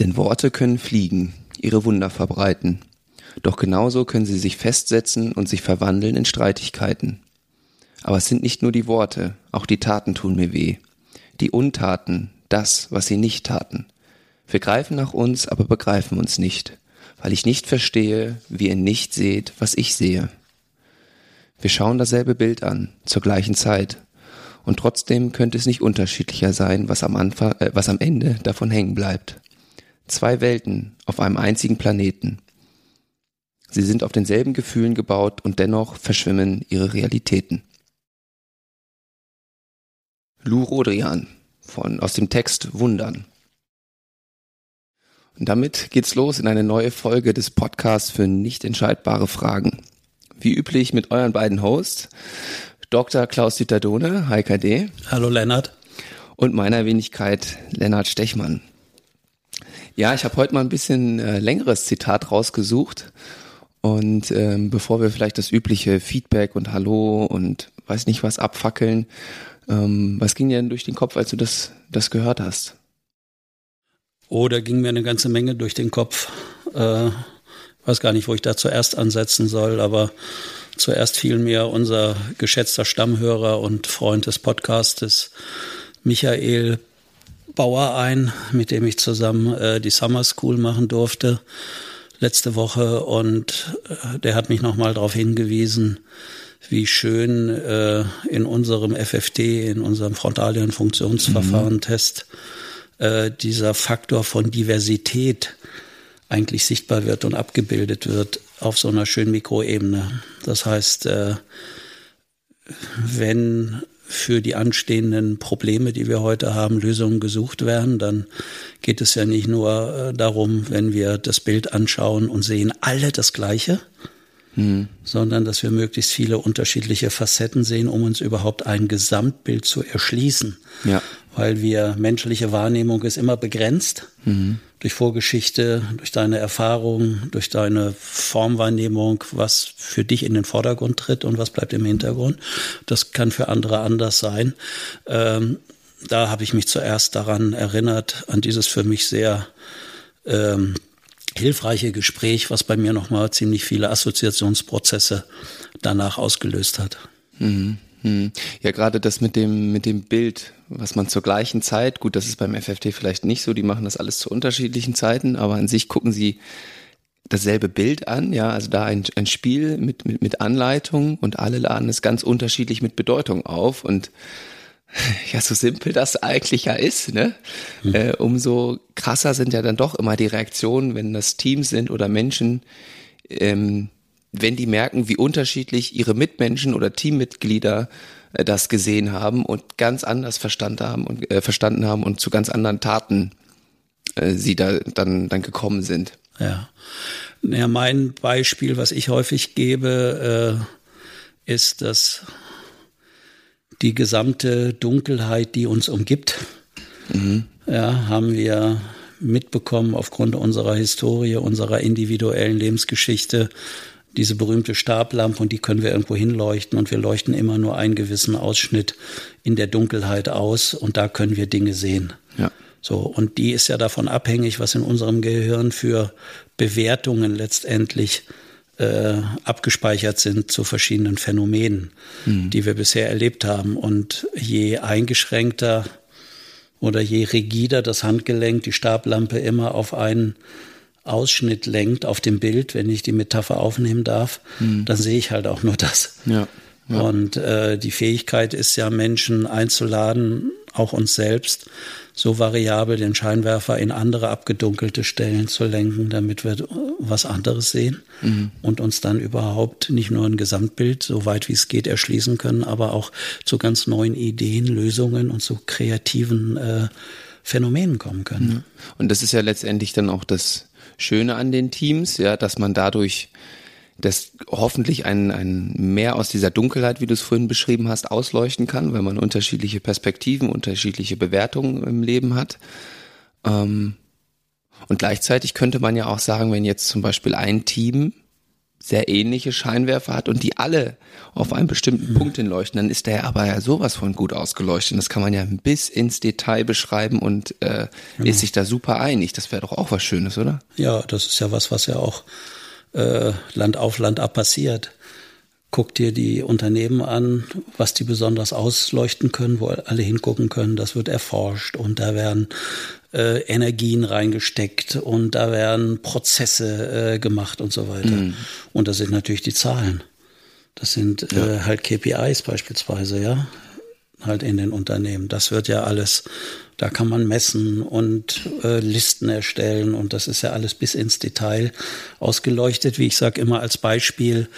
Denn Worte können fliegen, ihre Wunder verbreiten. Doch genauso können sie sich festsetzen und sich verwandeln in Streitigkeiten. Aber es sind nicht nur die Worte, auch die Taten tun mir weh. Die Untaten, das, was sie nicht taten. Wir greifen nach uns, aber begreifen uns nicht, weil ich nicht verstehe, wie ihr nicht seht, was ich sehe. Wir schauen dasselbe Bild an, zur gleichen Zeit, und trotzdem könnte es nicht unterschiedlicher sein, was am Anfang, äh, was am Ende davon hängen bleibt. Zwei Welten auf einem einzigen Planeten. Sie sind auf denselben Gefühlen gebaut und dennoch verschwimmen ihre Realitäten. Lou Rodrian von, aus dem Text Wundern. Und damit geht's los in eine neue Folge des Podcasts für nicht entscheidbare Fragen. Wie üblich mit euren beiden Hosts, Dr. Klaus-Dieter Dohne, HKD. Hallo Lennart. Und meiner Wenigkeit Lennart Stechmann. Ja, ich habe heute mal ein bisschen äh, längeres Zitat rausgesucht. Und ähm, bevor wir vielleicht das übliche Feedback und Hallo und weiß nicht was abfackeln, ähm, was ging dir denn durch den Kopf, als du das, das gehört hast? Oh, da ging mir eine ganze Menge durch den Kopf. Äh, weiß gar nicht, wo ich da zuerst ansetzen soll, aber zuerst fiel mir unser geschätzter Stammhörer und Freund des Podcastes Michael Bauer ein, mit dem ich zusammen äh, die Summer School machen durfte letzte Woche und äh, der hat mich nochmal darauf hingewiesen, wie schön äh, in unserem FFT, in unserem Frontalien-Funktionsverfahren-Test, äh, dieser Faktor von Diversität eigentlich sichtbar wird und abgebildet wird auf so einer schönen Mikroebene. Das heißt, äh, wenn für die anstehenden Probleme, die wir heute haben, Lösungen gesucht werden, dann geht es ja nicht nur äh, darum, wenn wir das Bild anschauen und sehen alle das Gleiche, hm. sondern dass wir möglichst viele unterschiedliche Facetten sehen, um uns überhaupt ein Gesamtbild zu erschließen. Ja. Weil wir menschliche Wahrnehmung ist immer begrenzt. Mhm durch Vorgeschichte, durch deine Erfahrung, durch deine Formwahrnehmung, was für dich in den Vordergrund tritt und was bleibt im Hintergrund. Das kann für andere anders sein. Ähm, da habe ich mich zuerst daran erinnert, an dieses für mich sehr ähm, hilfreiche Gespräch, was bei mir nochmal ziemlich viele Assoziationsprozesse danach ausgelöst hat. Mhm. Hm. Ja, gerade das mit dem, mit dem Bild, was man zur gleichen Zeit, gut, das ist beim FFT vielleicht nicht so, die machen das alles zu unterschiedlichen Zeiten, aber an sich gucken sie dasselbe Bild an, ja, also da ein, ein Spiel mit, mit, mit Anleitung und alle laden es ganz unterschiedlich mit Bedeutung auf und ja, so simpel das eigentlich ja ist, ne? Mhm. Äh, umso krasser sind ja dann doch immer die Reaktionen, wenn das Teams sind oder Menschen, ähm, wenn die merken, wie unterschiedlich ihre Mitmenschen oder Teammitglieder äh, das gesehen haben und ganz anders verstanden haben und äh, verstanden haben und zu ganz anderen Taten äh, sie da dann dann gekommen sind. Ja. Ja, mein Beispiel, was ich häufig gebe, äh, ist, dass die gesamte Dunkelheit, die uns umgibt, mhm. ja, haben wir mitbekommen aufgrund unserer Historie, unserer individuellen Lebensgeschichte, diese berühmte Stablampe und die können wir irgendwo hinleuchten und wir leuchten immer nur einen gewissen Ausschnitt in der Dunkelheit aus und da können wir Dinge sehen. Ja. So, und die ist ja davon abhängig, was in unserem Gehirn für Bewertungen letztendlich äh, abgespeichert sind zu verschiedenen Phänomenen, mhm. die wir bisher erlebt haben. Und je eingeschränkter oder je rigider das Handgelenk, die Stablampe immer auf einen Ausschnitt lenkt auf dem Bild, wenn ich die Metapher aufnehmen darf, mhm. dann sehe ich halt auch nur das. Ja, ja. Und äh, die Fähigkeit ist ja, Menschen einzuladen, auch uns selbst, so variabel den Scheinwerfer in andere abgedunkelte Stellen zu lenken, damit wir was anderes sehen mhm. und uns dann überhaupt nicht nur ein Gesamtbild, so weit wie es geht, erschließen können, aber auch zu ganz neuen Ideen, Lösungen und zu kreativen äh, Phänomenen kommen können. Und das ist ja letztendlich dann auch das Schöne an den Teams, ja, dass man dadurch das hoffentlich ein, ein mehr aus dieser Dunkelheit, wie du es vorhin beschrieben hast, ausleuchten kann, weil man unterschiedliche Perspektiven, unterschiedliche Bewertungen im Leben hat. Ähm, und gleichzeitig könnte man ja auch sagen, wenn jetzt zum Beispiel ein Team sehr ähnliche Scheinwerfer hat und die alle auf einen bestimmten mhm. Punkt hinleuchten, dann ist der aber ja sowas von gut ausgeleuchtet. Das kann man ja bis ins Detail beschreiben und äh, genau. ist sich da super einig. Das wäre doch auch was Schönes, oder? Ja, das ist ja was, was ja auch äh, Land auf Land ab passiert. Guck dir die Unternehmen an, was die besonders ausleuchten können, wo alle hingucken können. Das wird erforscht und da werden äh, Energien reingesteckt und da werden Prozesse äh, gemacht und so weiter. Mhm. Und das sind natürlich die Zahlen. Das sind äh, ja. äh, halt KPIs beispielsweise, ja, halt in den Unternehmen. Das wird ja alles, da kann man messen und äh, Listen erstellen und das ist ja alles bis ins Detail ausgeleuchtet. Wie ich sage immer als Beispiel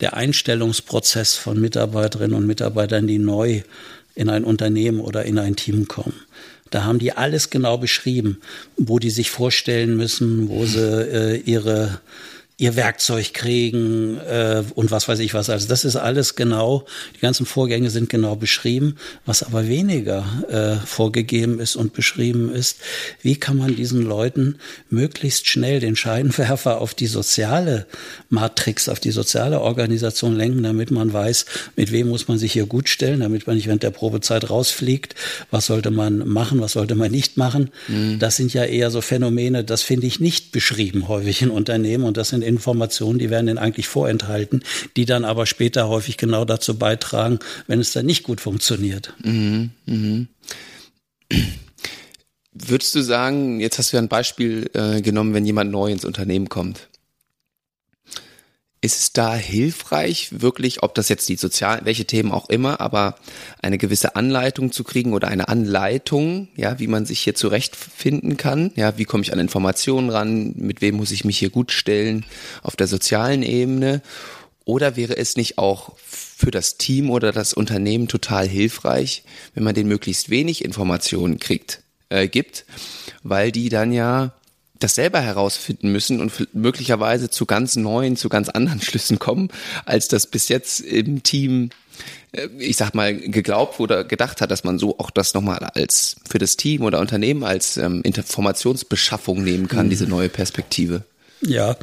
der Einstellungsprozess von Mitarbeiterinnen und Mitarbeitern, die neu in ein Unternehmen oder in ein Team kommen. Da haben die alles genau beschrieben, wo die sich vorstellen müssen, wo sie äh, ihre ihr Werkzeug kriegen äh, und was weiß ich was. Also das ist alles genau, die ganzen Vorgänge sind genau beschrieben. Was aber weniger äh, vorgegeben ist und beschrieben ist, wie kann man diesen Leuten möglichst schnell den Scheinwerfer auf die soziale Matrix, auf die soziale Organisation lenken, damit man weiß, mit wem muss man sich hier gut stellen, damit man nicht während der Probezeit rausfliegt. Was sollte man machen, was sollte man nicht machen? Mhm. Das sind ja eher so Phänomene, das finde ich nicht beschrieben häufig in Unternehmen und das sind Informationen, die werden ihnen eigentlich vorenthalten, die dann aber später häufig genau dazu beitragen, wenn es dann nicht gut funktioniert. Mhm, mhm. Würdest du sagen, jetzt hast du ja ein Beispiel äh, genommen, wenn jemand neu ins Unternehmen kommt. Ist es da hilfreich, wirklich, ob das jetzt die sozialen, welche Themen auch immer, aber eine gewisse Anleitung zu kriegen oder eine Anleitung, ja, wie man sich hier zurechtfinden kann? Ja, wie komme ich an Informationen ran? Mit wem muss ich mich hier gut stellen auf der sozialen Ebene? Oder wäre es nicht auch für das Team oder das Unternehmen total hilfreich, wenn man den möglichst wenig Informationen kriegt, äh, gibt, weil die dann ja das selber herausfinden müssen und möglicherweise zu ganz neuen, zu ganz anderen Schlüssen kommen, als das bis jetzt im Team äh, ich sag mal, geglaubt oder gedacht hat, dass man so auch das nochmal als für das Team oder Unternehmen als ähm, Informationsbeschaffung nehmen kann, mhm. diese neue Perspektive. Ja,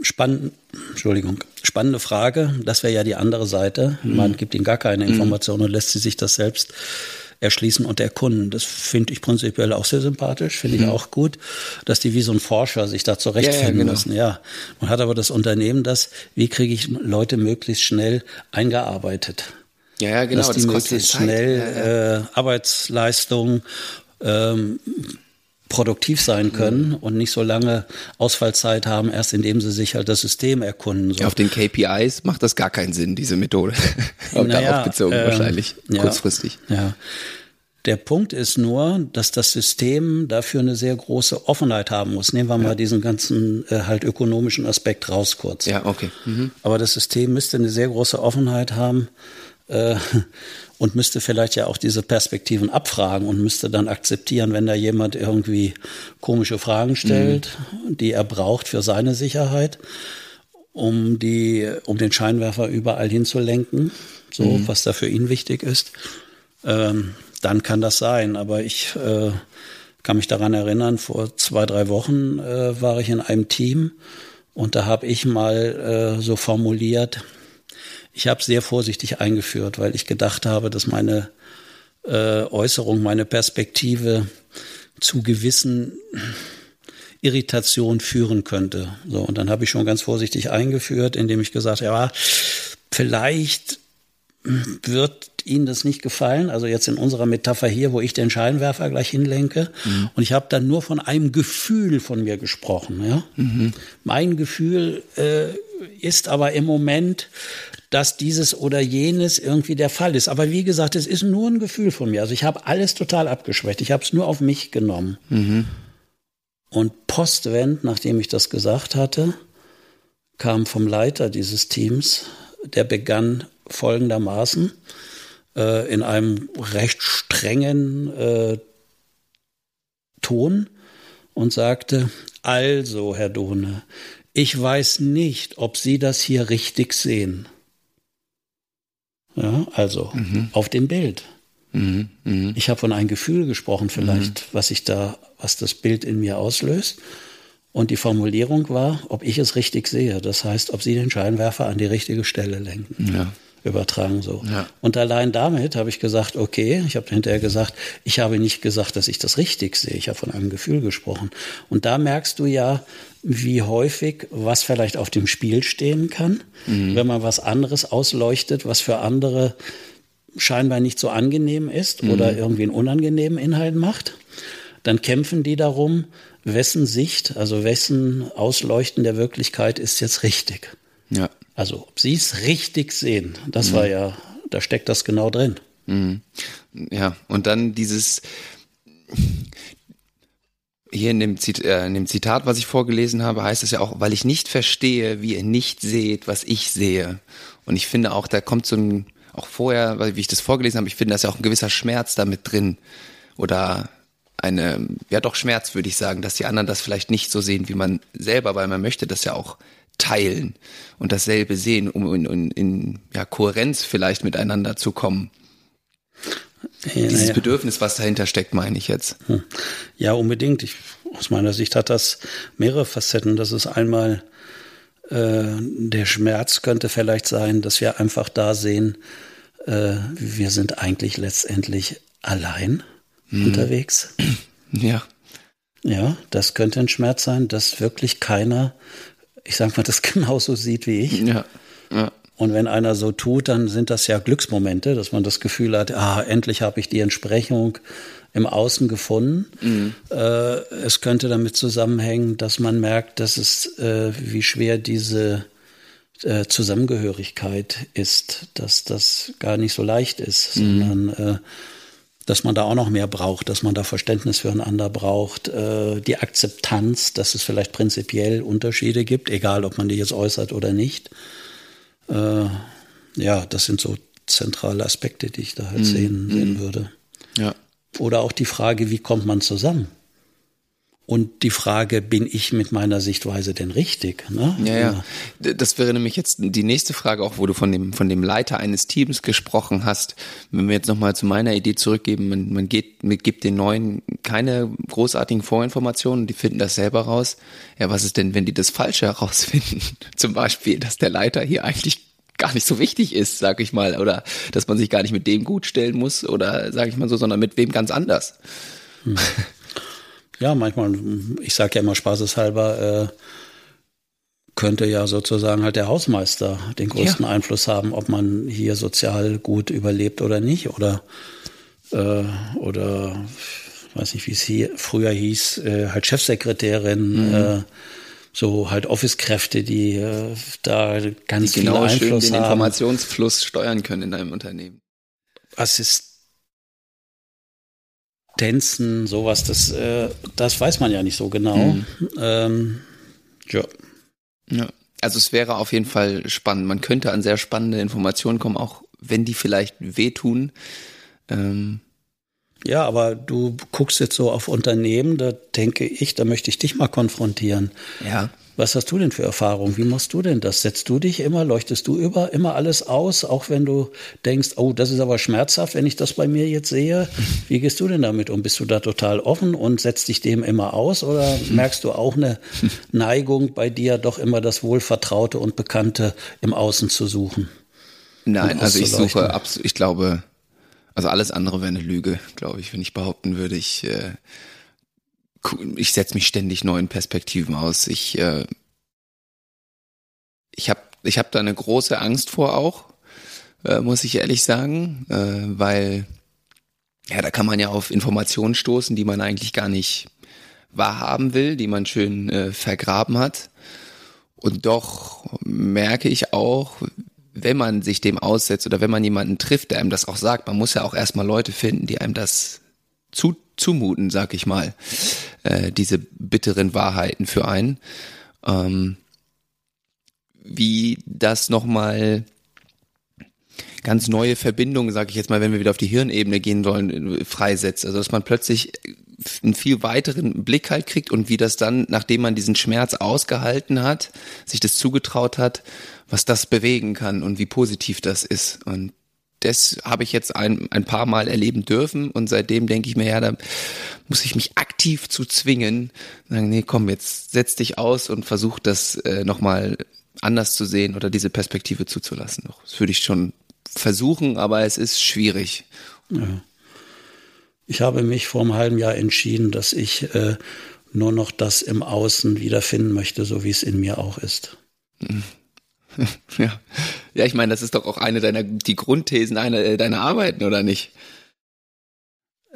spannend, Entschuldigung, spannende Frage. Das wäre ja die andere Seite. Man mhm. gibt ihnen gar keine mhm. Information und lässt sie sich das selbst erschließen und erkunden. Das finde ich prinzipiell auch sehr sympathisch, finde ich mhm. auch gut, dass die wie so ein Forscher sich da zurechtfinden ja, ja, genau. müssen. Ja, man hat aber das Unternehmen, das, wie kriege ich Leute möglichst schnell eingearbeitet? Ja, ja genau. Dass die das möglichst schnell ja, Äh, Arbeitsleistung ähm, produktiv sein können mhm. und nicht so lange Ausfallzeit haben, erst indem sie sich halt das System erkunden. So. Auf den KPIs macht das gar keinen Sinn, diese Methode. Auch naja, darauf bezogen äh, wahrscheinlich, ja, kurzfristig. Ja. Der Punkt ist nur, dass das System dafür eine sehr große Offenheit haben muss. Nehmen wir mal diesen ganzen äh, halt ökonomischen Aspekt raus kurz. Ja, okay. Mhm. Aber das System müsste eine sehr große Offenheit haben. Äh, und müsste vielleicht ja auch diese Perspektiven abfragen und müsste dann akzeptieren, wenn da jemand irgendwie komische Fragen stellt, mhm. die er braucht für seine Sicherheit, um die, um den Scheinwerfer überall hinzulenken, so mhm. was da für ihn wichtig ist. Ähm, dann kann das sein. Aber ich äh, kann mich daran erinnern, vor zwei, drei Wochen äh, war ich in einem Team und da habe ich mal äh, so formuliert, ich habe sehr vorsichtig eingeführt, weil ich gedacht habe, dass meine äh, Äußerung, meine Perspektive zu gewissen Irritationen führen könnte. So, und dann habe ich schon ganz vorsichtig eingeführt, indem ich gesagt habe, ja, vielleicht wird Ihnen das nicht gefallen. Also jetzt in unserer Metapher hier, wo ich den Scheinwerfer gleich hinlenke. Mhm. Und ich habe dann nur von einem Gefühl von mir gesprochen. Ja? Mhm. Mein Gefühl äh, ist aber im Moment, dass dieses oder jenes irgendwie der Fall ist. Aber wie gesagt, es ist nur ein Gefühl von mir. Also ich habe alles total abgeschwächt. Ich habe es nur auf mich genommen. Mhm. Und postwend, nachdem ich das gesagt hatte, kam vom Leiter dieses Teams, der begann folgendermaßen äh, in einem recht strengen äh, Ton und sagte, also, Herr Dohne, ich weiß nicht, ob Sie das hier richtig sehen. Ja, also mhm. auf dem Bild. Mhm. Mhm. Ich habe von einem Gefühl gesprochen, vielleicht, mhm. was ich da, was das Bild in mir auslöst. Und die Formulierung war, ob ich es richtig sehe. Das heißt, ob Sie den Scheinwerfer an die richtige Stelle lenken. Ja. Übertragen so. Ja. Und allein damit habe ich gesagt, okay, ich habe hinterher gesagt, ich habe nicht gesagt, dass ich das richtig sehe. Ich habe von einem Gefühl gesprochen. Und da merkst du ja, wie häufig was vielleicht auf dem Spiel stehen kann, mhm. wenn man was anderes ausleuchtet, was für andere scheinbar nicht so angenehm ist mhm. oder irgendwie einen unangenehmen Inhalt macht. Dann kämpfen die darum, wessen Sicht, also wessen Ausleuchten der Wirklichkeit ist jetzt richtig. Also ob sie es richtig sehen, das mhm. war ja, da steckt das genau drin. Mhm. Ja, und dann dieses hier in dem, Zit äh, in dem Zitat, was ich vorgelesen habe, heißt es ja auch, weil ich nicht verstehe, wie ihr nicht seht, was ich sehe. Und ich finde auch, da kommt so ein, auch vorher, weil wie ich das vorgelesen habe, ich finde, da ist ja auch ein gewisser Schmerz damit drin. Oder eine, ja doch Schmerz, würde ich sagen, dass die anderen das vielleicht nicht so sehen wie man selber, weil man möchte das ja auch teilen und dasselbe sehen, um in, in, in ja, Kohärenz vielleicht miteinander zu kommen. Ja, Dieses ja. Bedürfnis, was dahinter steckt, meine ich jetzt. Hm. Ja, unbedingt. Ich, aus meiner Sicht hat das mehrere Facetten. Das ist einmal äh, der Schmerz könnte vielleicht sein, dass wir einfach da sehen, äh, wir sind eigentlich letztendlich allein mhm. unterwegs. Ja. Ja, das könnte ein Schmerz sein, dass wirklich keiner, ich sag mal, das genauso sieht wie ich. Ja. ja. Und wenn einer so tut, dann sind das ja Glücksmomente, dass man das Gefühl hat, ah, endlich habe ich die Entsprechung im Außen gefunden. Mhm. Äh, es könnte damit zusammenhängen, dass man merkt, dass es, äh, wie schwer diese äh, Zusammengehörigkeit ist, dass das gar nicht so leicht ist, mhm. sondern äh, dass man da auch noch mehr braucht, dass man da Verständnis füreinander braucht, äh, die Akzeptanz, dass es vielleicht prinzipiell Unterschiede gibt, egal ob man die jetzt äußert oder nicht. Äh, ja, das sind so zentrale Aspekte, die ich da halt mm, sehen, sehen mm. würde. Ja. Oder auch die Frage, wie kommt man zusammen? Und die Frage, bin ich mit meiner Sichtweise denn richtig? Ne? Ja, ja. Das wäre nämlich jetzt die nächste Frage, auch wo du von dem, von dem Leiter eines Teams gesprochen hast. Wenn wir jetzt nochmal zu meiner Idee zurückgeben, man, man geht, man gibt den Neuen keine großartigen Vorinformationen, die finden das selber raus. Ja, was ist denn, wenn die das Falsche herausfinden? Zum Beispiel, dass der Leiter hier eigentlich gar nicht so wichtig ist, sag ich mal, oder dass man sich gar nicht mit dem gut stellen muss, oder sag ich mal so, sondern mit wem ganz anders. Hm. Ja, manchmal, ich sage ja immer spaßeshalber, äh, könnte ja sozusagen halt der Hausmeister den größten ja. Einfluss haben, ob man hier sozial gut überlebt oder nicht. Oder, äh, oder weiß nicht, wie es hier früher hieß, äh, halt Chefsekretärin, mhm. äh, so halt Office-Kräfte, die äh, da ganz die genau viel Einfluss schön den haben. Informationsfluss steuern können in einem Unternehmen. Assist Tänzen, sowas, das, äh, das weiß man ja nicht so genau. Mhm. Ähm, ja. ja. Also es wäre auf jeden Fall spannend. Man könnte an sehr spannende Informationen kommen, auch wenn die vielleicht wehtun. Ähm. Ja, aber du guckst jetzt so auf Unternehmen, da denke ich, da möchte ich dich mal konfrontieren. Ja. Was hast du denn für Erfahrungen? Wie machst du denn das? Setzt du dich immer, leuchtest du über, immer alles aus, auch wenn du denkst, oh, das ist aber schmerzhaft, wenn ich das bei mir jetzt sehe? Wie gehst du denn damit um? Bist du da total offen und setzt dich dem immer aus oder merkst du auch eine Neigung bei dir, doch immer das Wohlvertraute und Bekannte im Außen zu suchen? Nein, also ich suche absolut, ich glaube, also alles andere wäre eine Lüge, glaube ich, wenn ich behaupten würde, ich äh, ich setze mich ständig neuen Perspektiven aus. Ich, äh, ich habe ich hab da eine große Angst vor auch, äh, muss ich ehrlich sagen, äh, weil ja, da kann man ja auf Informationen stoßen, die man eigentlich gar nicht wahrhaben will, die man schön äh, vergraben hat. Und doch merke ich auch, wenn man sich dem aussetzt oder wenn man jemanden trifft, der einem das auch sagt, man muss ja auch erstmal Leute finden, die einem das zu, zumuten, sag ich mal, äh, diese bitteren Wahrheiten für einen. Ähm, wie das nochmal ganz neue Verbindungen, sage ich jetzt mal, wenn wir wieder auf die Hirnebene gehen wollen, freisetzt. Also dass man plötzlich einen viel weiteren Blick halt kriegt und wie das dann, nachdem man diesen Schmerz ausgehalten hat, sich das zugetraut hat, was das bewegen kann und wie positiv das ist. Und das habe ich jetzt ein, ein paar Mal erleben dürfen und seitdem denke ich mir, ja, da muss ich mich aktiv zu zwingen, sagen, nee, komm, jetzt setz dich aus und versuch das äh, nochmal anders zu sehen oder diese Perspektive zuzulassen. Das würde ich schon versuchen, aber es ist schwierig. Ja. Ich habe mich vor einem halben Jahr entschieden, dass ich äh, nur noch das im Außen wiederfinden möchte, so wie es in mir auch ist. Ja, ja ich meine, das ist doch auch eine deiner, die Grundthesen einer äh, deiner Arbeiten, oder nicht?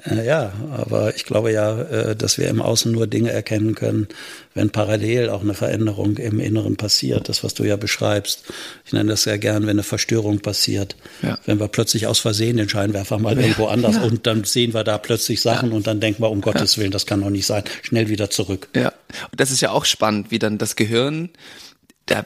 Äh, ja, aber ich glaube ja, äh, dass wir im Außen nur Dinge erkennen können, wenn parallel auch eine Veränderung im Inneren passiert. Das, was du ja beschreibst. Ich nenne das sehr gern, wenn eine Verstörung passiert. Ja. Wenn wir plötzlich aus Versehen den Scheinwerfer mal ja. irgendwo anders ja. und dann sehen wir da plötzlich Sachen und dann denken wir, um Gottes Willen, das kann doch nicht sein. Schnell wieder zurück. Ja, und das ist ja auch spannend, wie dann das Gehirn, da,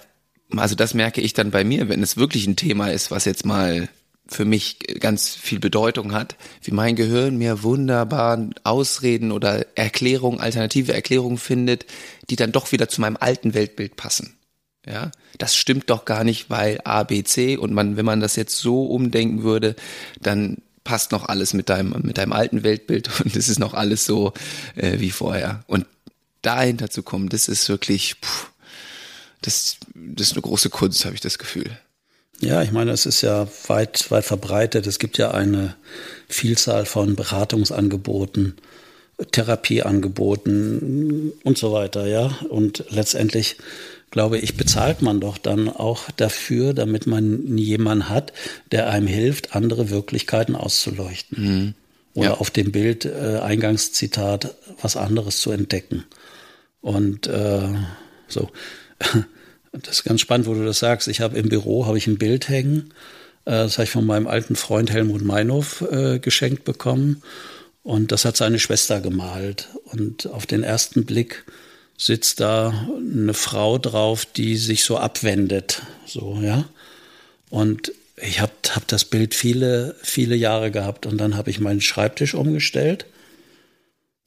also das merke ich dann bei mir, wenn es wirklich ein Thema ist, was jetzt mal für mich ganz viel Bedeutung hat, wie mein Gehirn mir wunderbar Ausreden oder Erklärungen, alternative Erklärungen findet, die dann doch wieder zu meinem alten Weltbild passen. Ja, das stimmt doch gar nicht, weil A, B, C und man, wenn man das jetzt so umdenken würde, dann passt noch alles mit deinem, mit deinem alten Weltbild und es ist noch alles so äh, wie vorher. Und dahinter zu kommen, das ist wirklich, puh, das, das ist eine große Kunst, habe ich das Gefühl. Ja, ich meine, es ist ja weit, weit verbreitet. Es gibt ja eine Vielzahl von Beratungsangeboten, Therapieangeboten und so weiter, ja. Und letztendlich, glaube ich, bezahlt man doch dann auch dafür, damit man jemanden hat, der einem hilft, andere Wirklichkeiten auszuleuchten. Mhm. Oder ja. auf dem Bild, äh, Eingangszitat, was anderes zu entdecken. Und äh, so. Das ist ganz spannend, wo du das sagst. Ich habe im Büro habe ich ein Bild hängen. Äh, das habe ich von meinem alten Freund Helmut Meinhof äh, geschenkt bekommen. Und das hat seine Schwester gemalt. Und auf den ersten Blick sitzt da eine Frau drauf, die sich so abwendet. So, ja. Und ich habe hab das Bild viele, viele Jahre gehabt. Und dann habe ich meinen Schreibtisch umgestellt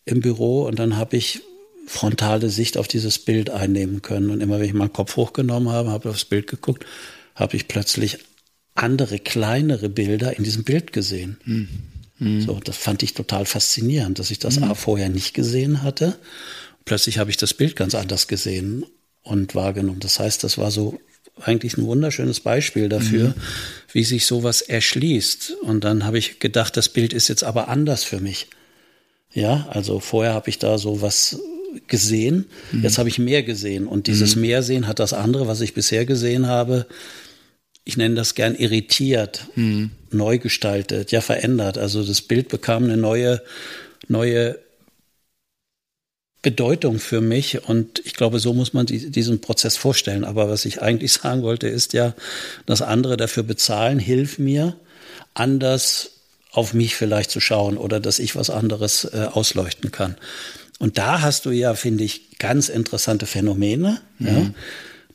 im Büro. Und dann habe ich frontale Sicht auf dieses Bild einnehmen können. Und immer wenn ich meinen Kopf hochgenommen habe, habe aufs Bild geguckt, habe ich plötzlich andere, kleinere Bilder in diesem Bild gesehen. Mhm. So, das fand ich total faszinierend, dass ich das mhm. vorher nicht gesehen hatte. Plötzlich habe ich das Bild ganz anders gesehen und wahrgenommen. Das heißt, das war so eigentlich ein wunderschönes Beispiel dafür, mhm. wie sich sowas erschließt. Und dann habe ich gedacht, das Bild ist jetzt aber anders für mich. Ja, also vorher habe ich da so was gesehen. Mhm. Jetzt habe ich mehr gesehen. Und dieses mhm. Mehrsehen hat das andere, was ich bisher gesehen habe, ich nenne das gern irritiert, mhm. neu gestaltet, ja verändert. Also das Bild bekam eine neue, neue Bedeutung für mich und ich glaube, so muss man diesen Prozess vorstellen. Aber was ich eigentlich sagen wollte, ist ja, dass andere dafür bezahlen, hilf mir, anders auf mich vielleicht zu schauen oder dass ich was anderes äh, ausleuchten kann. Und da hast du ja, finde ich, ganz interessante Phänomene. Mhm. Ja.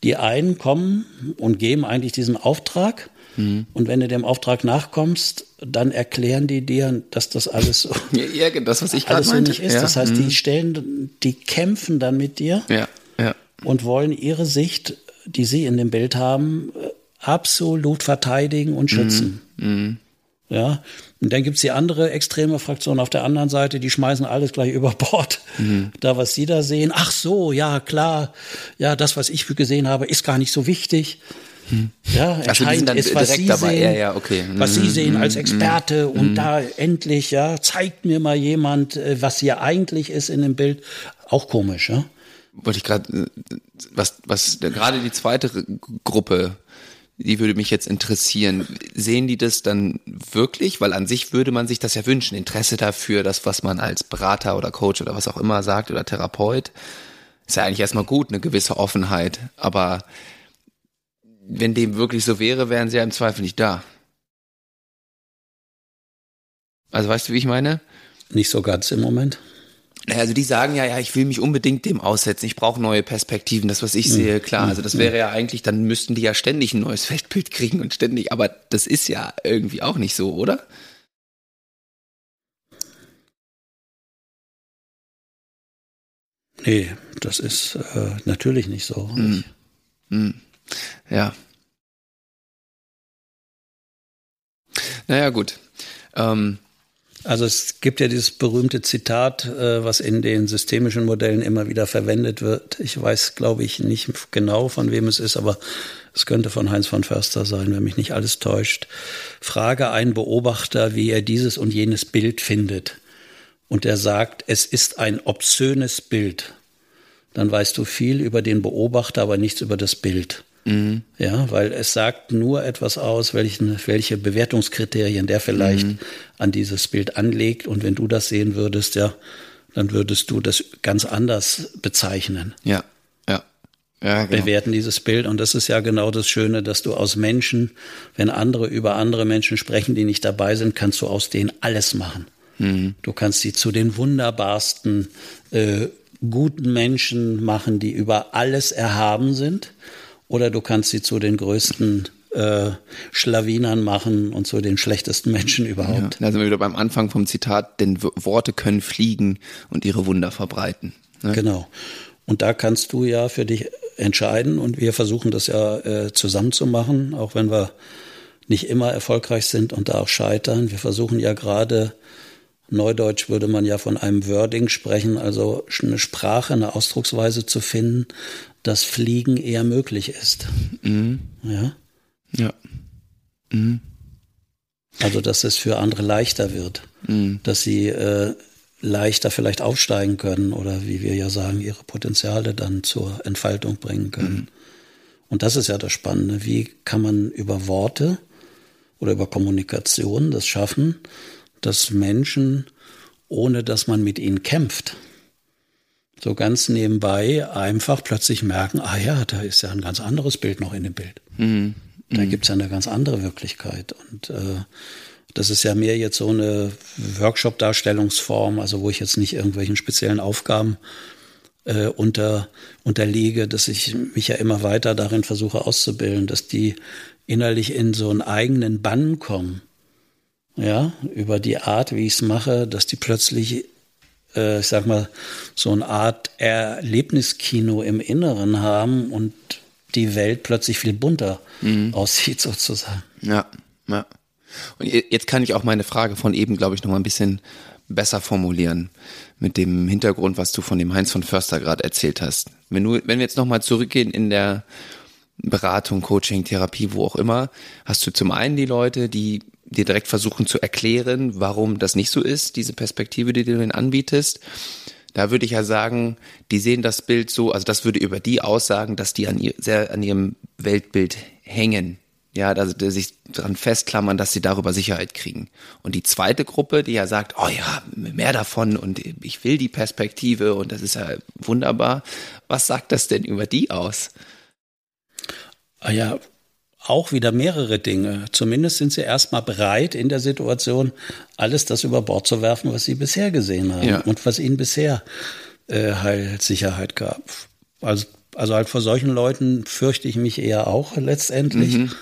Die einen kommen und geben eigentlich diesen Auftrag. Mhm. Und wenn du dem Auftrag nachkommst, dann erklären die dir, dass das alles so, ja, das, was ich gerade so meinte. nicht ist. Ja. Das heißt, mhm. die stellen, die kämpfen dann mit dir ja. Ja. und wollen ihre Sicht, die sie in dem Bild haben, absolut verteidigen und schützen. Mhm. Ja, und dann gibt's die andere extreme Fraktion auf der anderen Seite, die schmeißen alles gleich über Bord. Mhm. Da, was sie da sehen, ach so, ja, klar, ja, das, was ich gesehen habe, ist gar nicht so wichtig. Mhm. Ja, entscheidend also ist, was Sie dabei. sehen, ja, ja, okay. mhm. was Sie mhm. sehen als mhm. Experte und mhm. da endlich, ja, zeigt mir mal jemand, äh, was hier eigentlich ist in dem Bild. Auch komisch, ja. Wollte ich gerade, äh, was, was gerade die zweite Gruppe die würde mich jetzt interessieren. Sehen die das dann wirklich? Weil an sich würde man sich das ja wünschen. Interesse dafür, das, was man als Berater oder Coach oder was auch immer sagt oder Therapeut, ist ja eigentlich erstmal gut, eine gewisse Offenheit. Aber wenn dem wirklich so wäre, wären sie ja im Zweifel nicht da. Also weißt du, wie ich meine? Nicht so ganz im Moment. Also die sagen ja, ja, ich will mich unbedingt dem aussetzen, ich brauche neue Perspektiven, das, was ich mhm. sehe, klar. Also das wäre ja eigentlich, dann müssten die ja ständig ein neues Weltbild kriegen und ständig, aber das ist ja irgendwie auch nicht so, oder? Nee, das ist äh, natürlich nicht so. Mhm. Mhm. Ja. Naja, gut. Ähm, Also es gibt ja dieses berühmte Zitat, äh, was in den systemischen Modellen immer wieder verwendet wird. Ich weiß, glaube ich, nicht genau, von wem es ist, aber es könnte von Heinz von Förster sein, wenn mich nicht alles täuscht. Frage einen Beobachter, wie er dieses und jenes Bild findet. Und er sagt, es ist ein obszönes Bild. Dann weißt du viel über den Beobachter, aber nichts über das Bild. Mhm. Ja, weil es sagt nur etwas aus, welchen, welche Bewertungskriterien der vielleicht mhm. an dieses Bild anlegt. Und wenn du das sehen würdest, ja, dann würdest du das ganz anders bezeichnen. Ja, ja. ja genau. Bewerten dieses Bild. Und das ist ja genau das Schöne, dass du aus Menschen, wenn andere über andere Menschen sprechen, die nicht dabei sind, kannst du aus denen alles machen. Mhm. Du kannst sie zu den wunderbarsten, äh, guten Menschen machen, die über alles erhaben sind oder du kannst sie zu den größten äh, Schlawinern machen und zu den schlechtesten Menschen überhaupt. Ja, da sind wir wieder beim Anfang vom Zitat, denn Worte können fliegen und ihre Wunder verbreiten. Ne? Genau. Und da kannst du ja für dich entscheiden und wir versuchen das ja äh, zusammen zu machen, auch wenn wir nicht immer erfolgreich sind und da auch scheitern. Wir versuchen ja gerade Neudeutsch würde man ja von einem Wording sprechen, also eine Sprache, eine Ausdrucksweise zu finden, dass Fliegen eher möglich ist. Mhm. Ja. Ja. Mhm. Also, dass es für andere leichter wird, mhm. dass sie äh, leichter vielleicht aufsteigen können oder wie wir ja sagen, ihre Potenziale dann zur Entfaltung bringen können. Mhm. Und das ist ja das Spannende. Wie kann man über Worte oder über Kommunikation das schaffen, dass Menschen, ohne dass man mit ihnen kämpft, so ganz nebenbei einfach plötzlich merken, ah ja, da ist ja ein ganz anderes Bild noch in dem Bild. Mhm. Da mhm. gibt's ja eine ganz andere Wirklichkeit. Und äh, das ist ja mehr jetzt so eine Workshop-Darstellungsform, also wo ich jetzt nicht irgendwelchen speziellen Aufgaben äh, unter, unterliege, dass ich mich ja immer weiter darin versuche auszubilden, dass die innerlich in so einen eigenen Bann kommen. Ja, über die Art, wie ich es mache, dass die plötzlich ich sag mal, so eine Art Erlebniskino im Inneren haben und die Welt plötzlich viel bunter mhm. aussieht, sozusagen. Ja, ja. Und jetzt kann ich auch meine Frage von eben, glaube ich, noch mal ein bisschen besser formulieren mit dem Hintergrund, was du von dem Heinz von Förster gerade erzählt hast. Wenn du, wenn wir jetzt nochmal zurückgehen in der Beratung, Coaching, Therapie, wo auch immer, hast du zum einen die Leute, die dir direkt versuchen zu erklären, warum das nicht so ist, diese Perspektive, die du ihnen anbietest. Da würde ich ja sagen, die sehen das Bild so, also das würde über die aussagen, dass die an ihr, sehr an ihrem Weltbild hängen. Ja, also sich daran festklammern, dass sie darüber Sicherheit kriegen. Und die zweite Gruppe, die ja sagt, oh ja, mehr davon und ich will die Perspektive und das ist ja wunderbar. Was sagt das denn über die aus? Ah ja, auch wieder mehrere Dinge. Zumindest sind sie erstmal bereit, in der Situation alles das über Bord zu werfen, was sie bisher gesehen haben ja. und was ihnen bisher äh, halt Sicherheit gab. Also, also halt vor solchen Leuten fürchte ich mich eher auch letztendlich. Mhm.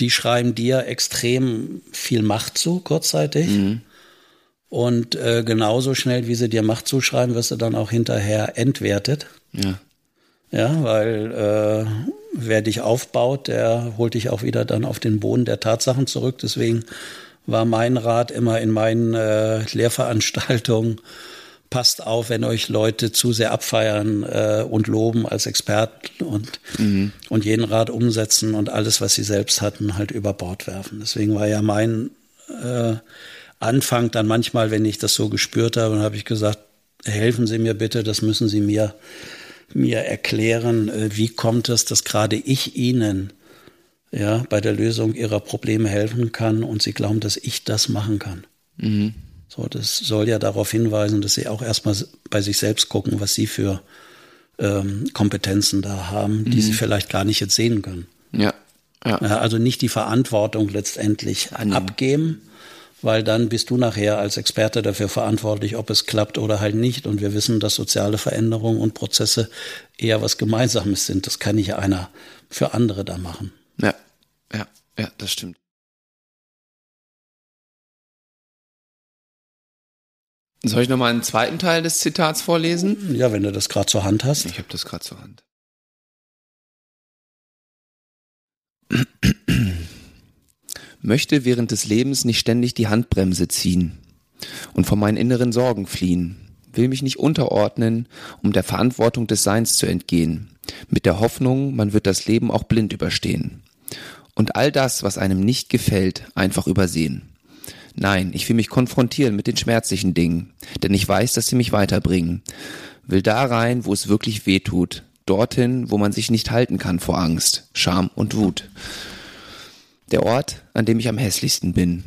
Die schreiben dir extrem viel Macht zu, kurzzeitig. Mhm. Und äh, genauso schnell, wie sie dir Macht zuschreiben, wirst du dann auch hinterher entwertet. Ja. Ja, weil äh, wer dich aufbaut, der holt dich auch wieder dann auf den Boden der Tatsachen zurück. Deswegen war mein Rat immer in meinen äh, Lehrveranstaltungen, passt auf, wenn euch Leute zu sehr abfeiern äh, und loben als Experten und, mhm. und jeden Rat umsetzen und alles, was sie selbst hatten, halt über Bord werfen. Deswegen war ja mein äh, Anfang dann manchmal, wenn ich das so gespürt habe, dann habe ich gesagt, helfen Sie mir bitte, das müssen Sie mir mir erklären, äh, wie kommt es, dass gerade ich Ihnen ja, bei der Lösung Ihrer Probleme helfen kann und Sie glauben, dass ich das machen kann. Mhm. So, das soll ja darauf hinweisen, dass Sie auch erstmal bei sich selbst gucken, was Sie für ähm, Kompetenzen da haben, die mhm. Sie vielleicht gar nicht jetzt sehen können. Ja. ja. Also nicht die Verantwortung letztendlich Annehmen. abgeben, weil dann bist du nachher als Experte dafür verantwortlich, ob es klappt oder halt nicht. Und wir wissen, dass soziale Veränderungen und Prozesse eher was Gemeinsames sind. Das kann nicht einer für andere da machen. Ja, ja, ja, das stimmt. Soll ich nochmal einen zweiten Teil des Zitats vorlesen? Ja, wenn du das gerade zur Hand hast. Ich habe das gerade zur Hand. Möchte während des Lebens nicht ständig die Handbremse ziehen. und von meinen inneren Sorgen fliehen, will mich nicht unterordnen, um der Verantwortung des Seins zu entgehen, mit der Hoffnung, man wird das Leben auch blind überstehen. Und all das, was einem nicht gefällt, einfach übersehen. Nein, ich will mich konfrontieren mit den schmerzlichen Dingen, denn ich weiß, dass sie mich weiterbringen. Will da rein, wo es wirklich weh tut, dorthin, wo man sich nicht halten kann vor Angst, Scham und Wut. Der Ort, an dem ich am hässlichsten bin.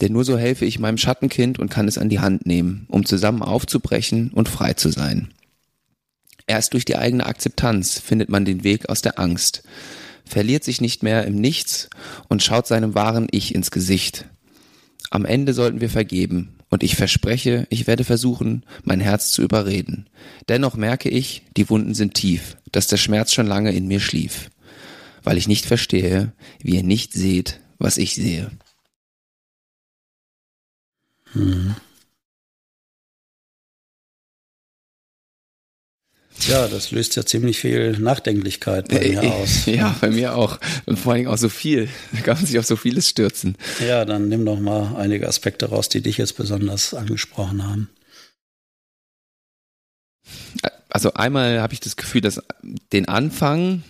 Denn nur so helfe ich meinem Schattenkind und kann es an die Hand nehmen, um zusammen aufzubrechen und frei zu sein. Erst durch die eigene Akzeptanz findet man den Weg aus der Angst, verliert sich nicht mehr im Nichts und schaut seinem wahren Ich ins Gesicht. Am Ende sollten wir vergeben, und ich verspreche, ich werde versuchen, mein Herz zu überreden. Dennoch merke ich, die Wunden sind tief, dass der Schmerz schon lange in mir schlief, weil ich nicht verstehe, wie ihr nicht seht, was ich sehe. Mhm. Ja, das löst ja ziemlich viel Nachdenklichkeit bei mir aus. Ja, bei mir auch. Und vor allem auch so viel. Da kann man sich auf so vieles stürzen. Ja, dann nimm doch mal einige Aspekte raus, die dich jetzt besonders angesprochen haben. Also einmal habe ich das Gefühl, dass den Anfang,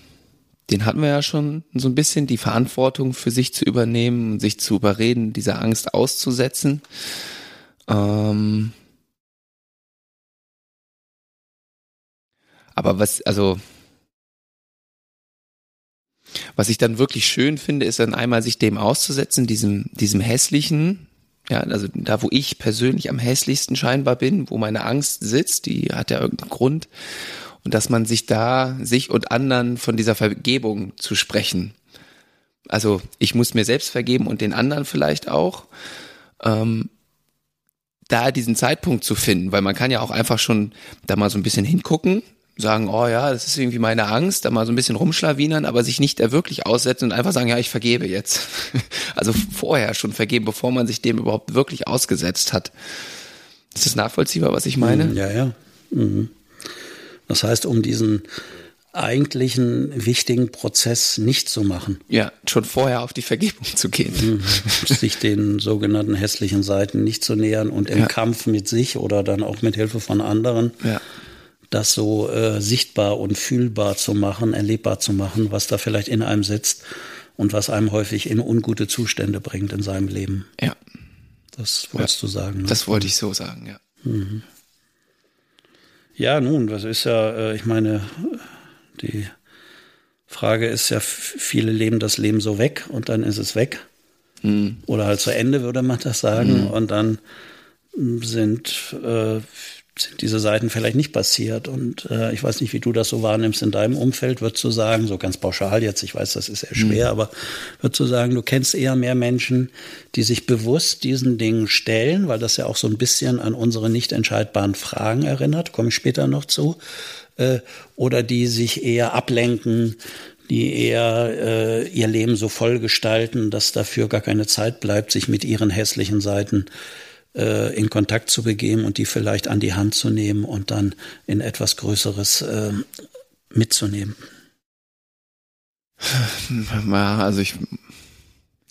den hatten wir ja schon so ein bisschen, die Verantwortung für sich zu übernehmen, sich zu überreden, dieser Angst auszusetzen. Ähm, Aber was, also, was ich dann wirklich schön finde, ist dann einmal sich dem auszusetzen, diesem, diesem hässlichen, ja, also da, wo ich persönlich am hässlichsten scheinbar bin, wo meine Angst sitzt, die hat ja irgendeinen Grund. Und dass man sich da, sich und anderen von dieser Vergebung zu sprechen. Also ich muss mir selbst vergeben und den anderen vielleicht auch. Ähm, da diesen Zeitpunkt zu finden, weil man kann ja auch einfach schon da mal so ein bisschen hingucken sagen, oh ja, das ist irgendwie meine Angst, da mal so ein bisschen rumschlawinern, aber sich nicht da wirklich aussetzen und einfach sagen, ja, ich vergebe jetzt. Also vorher schon vergeben, bevor man sich dem überhaupt wirklich ausgesetzt hat. Ist das nachvollziehbar, was ich meine? Ja, ja. Mhm. Das heißt, um diesen eigentlichen wichtigen Prozess nicht zu machen. Ja, schon vorher auf die Vergebung zu gehen. Mhm. Sich den sogenannten hässlichen Seiten nicht zu nähern und im ja. Kampf mit sich oder dann auch mit Hilfe von anderen ja das so äh, sichtbar und fühlbar zu machen, erlebbar zu machen, was da vielleicht in einem sitzt und was einem häufig in ungute Zustände bringt in seinem Leben. Ja. Das wolltest ja, du sagen. Ne? Das wollte ich so sagen, ja. Mhm. Ja, nun, das ist ja, äh, ich meine, die Frage ist ja, viele leben das Leben so weg und dann ist es weg. Mhm. Oder halt zu Ende, würde man das sagen. Mhm. Und dann sind äh, sind diese Seiten vielleicht nicht passiert. Und äh, ich weiß nicht, wie du das so wahrnimmst in deinem Umfeld, würdest du sagen, so ganz pauschal jetzt, ich weiß, das ist sehr schwer, mhm. aber würdest du sagen, du kennst eher mehr Menschen, die sich bewusst diesen Dingen stellen, weil das ja auch so ein bisschen an unsere nicht entscheidbaren Fragen erinnert, komme ich später noch zu, äh, oder die sich eher ablenken, die eher äh, ihr Leben so voll gestalten, dass dafür gar keine Zeit bleibt, sich mit ihren hässlichen Seiten äh, in Kontakt zu begeben und die vielleicht an die Hand zu nehmen und dann in etwas Größeres äh, mitzunehmen? Ja, also ich,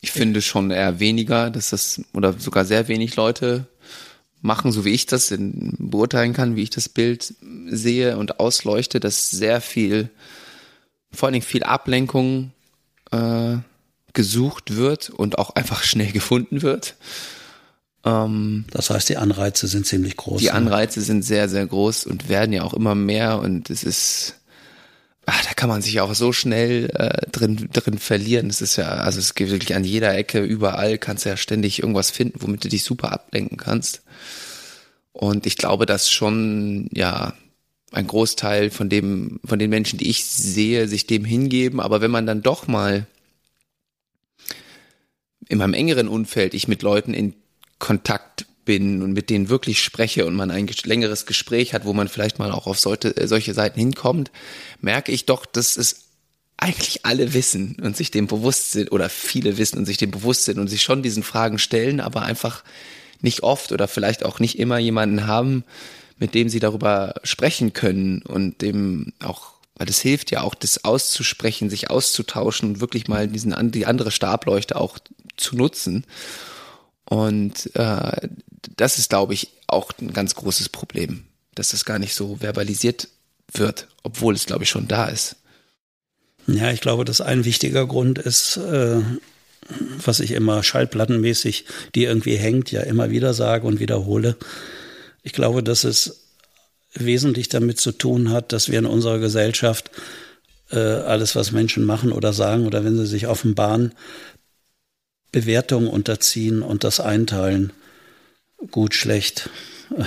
ich finde schon eher weniger, dass das oder sogar sehr wenig Leute machen, so wie ich das in, beurteilen kann, wie ich das Bild sehe und ausleuchte, dass sehr viel, vor allen Dingen viel Ablenkung äh, gesucht wird und auch einfach schnell gefunden wird. Ähm, das heißt, die Anreize sind ziemlich groß. Die ne? Anreize sind sehr, sehr groß und werden ja auch immer mehr und es ist, ach, da kann man sich auch so schnell äh, drin, drin verlieren. Es ist ja, also es gibt wirklich an jeder Ecke, überall kannst du ja ständig irgendwas finden, womit du dich super ablenken kannst. Und ich glaube, dass schon, ja, ein Großteil von dem, von den Menschen, die ich sehe, sich dem hingeben. Aber wenn man dann doch mal in meinem engeren Umfeld ich mit Leuten in Kontakt bin und mit denen wirklich spreche und man ein längeres Gespräch hat, wo man vielleicht mal auch auf solche, äh, solche Seiten hinkommt, merke ich doch, dass es eigentlich alle wissen und sich dem bewusst sind oder viele wissen und sich dem bewusst sind und sich schon diesen Fragen stellen, aber einfach nicht oft oder vielleicht auch nicht immer jemanden haben, mit dem sie darüber sprechen können und dem auch, weil das hilft ja auch, das auszusprechen, sich auszutauschen und wirklich mal diesen, die andere Stableuchte auch zu nutzen. Und äh, das ist, glaube ich, auch ein ganz großes Problem, dass das gar nicht so verbalisiert wird, obwohl es, glaube ich, schon da ist. Ja, ich glaube, dass ein wichtiger Grund ist, äh, was ich immer schallplattenmäßig, die irgendwie hängt, ja immer wieder sage und wiederhole. Ich glaube, dass es wesentlich damit zu tun hat, dass wir in unserer Gesellschaft äh, alles, was Menschen machen oder sagen oder wenn sie sich offenbaren, Bewertungen unterziehen und das einteilen. Gut, schlecht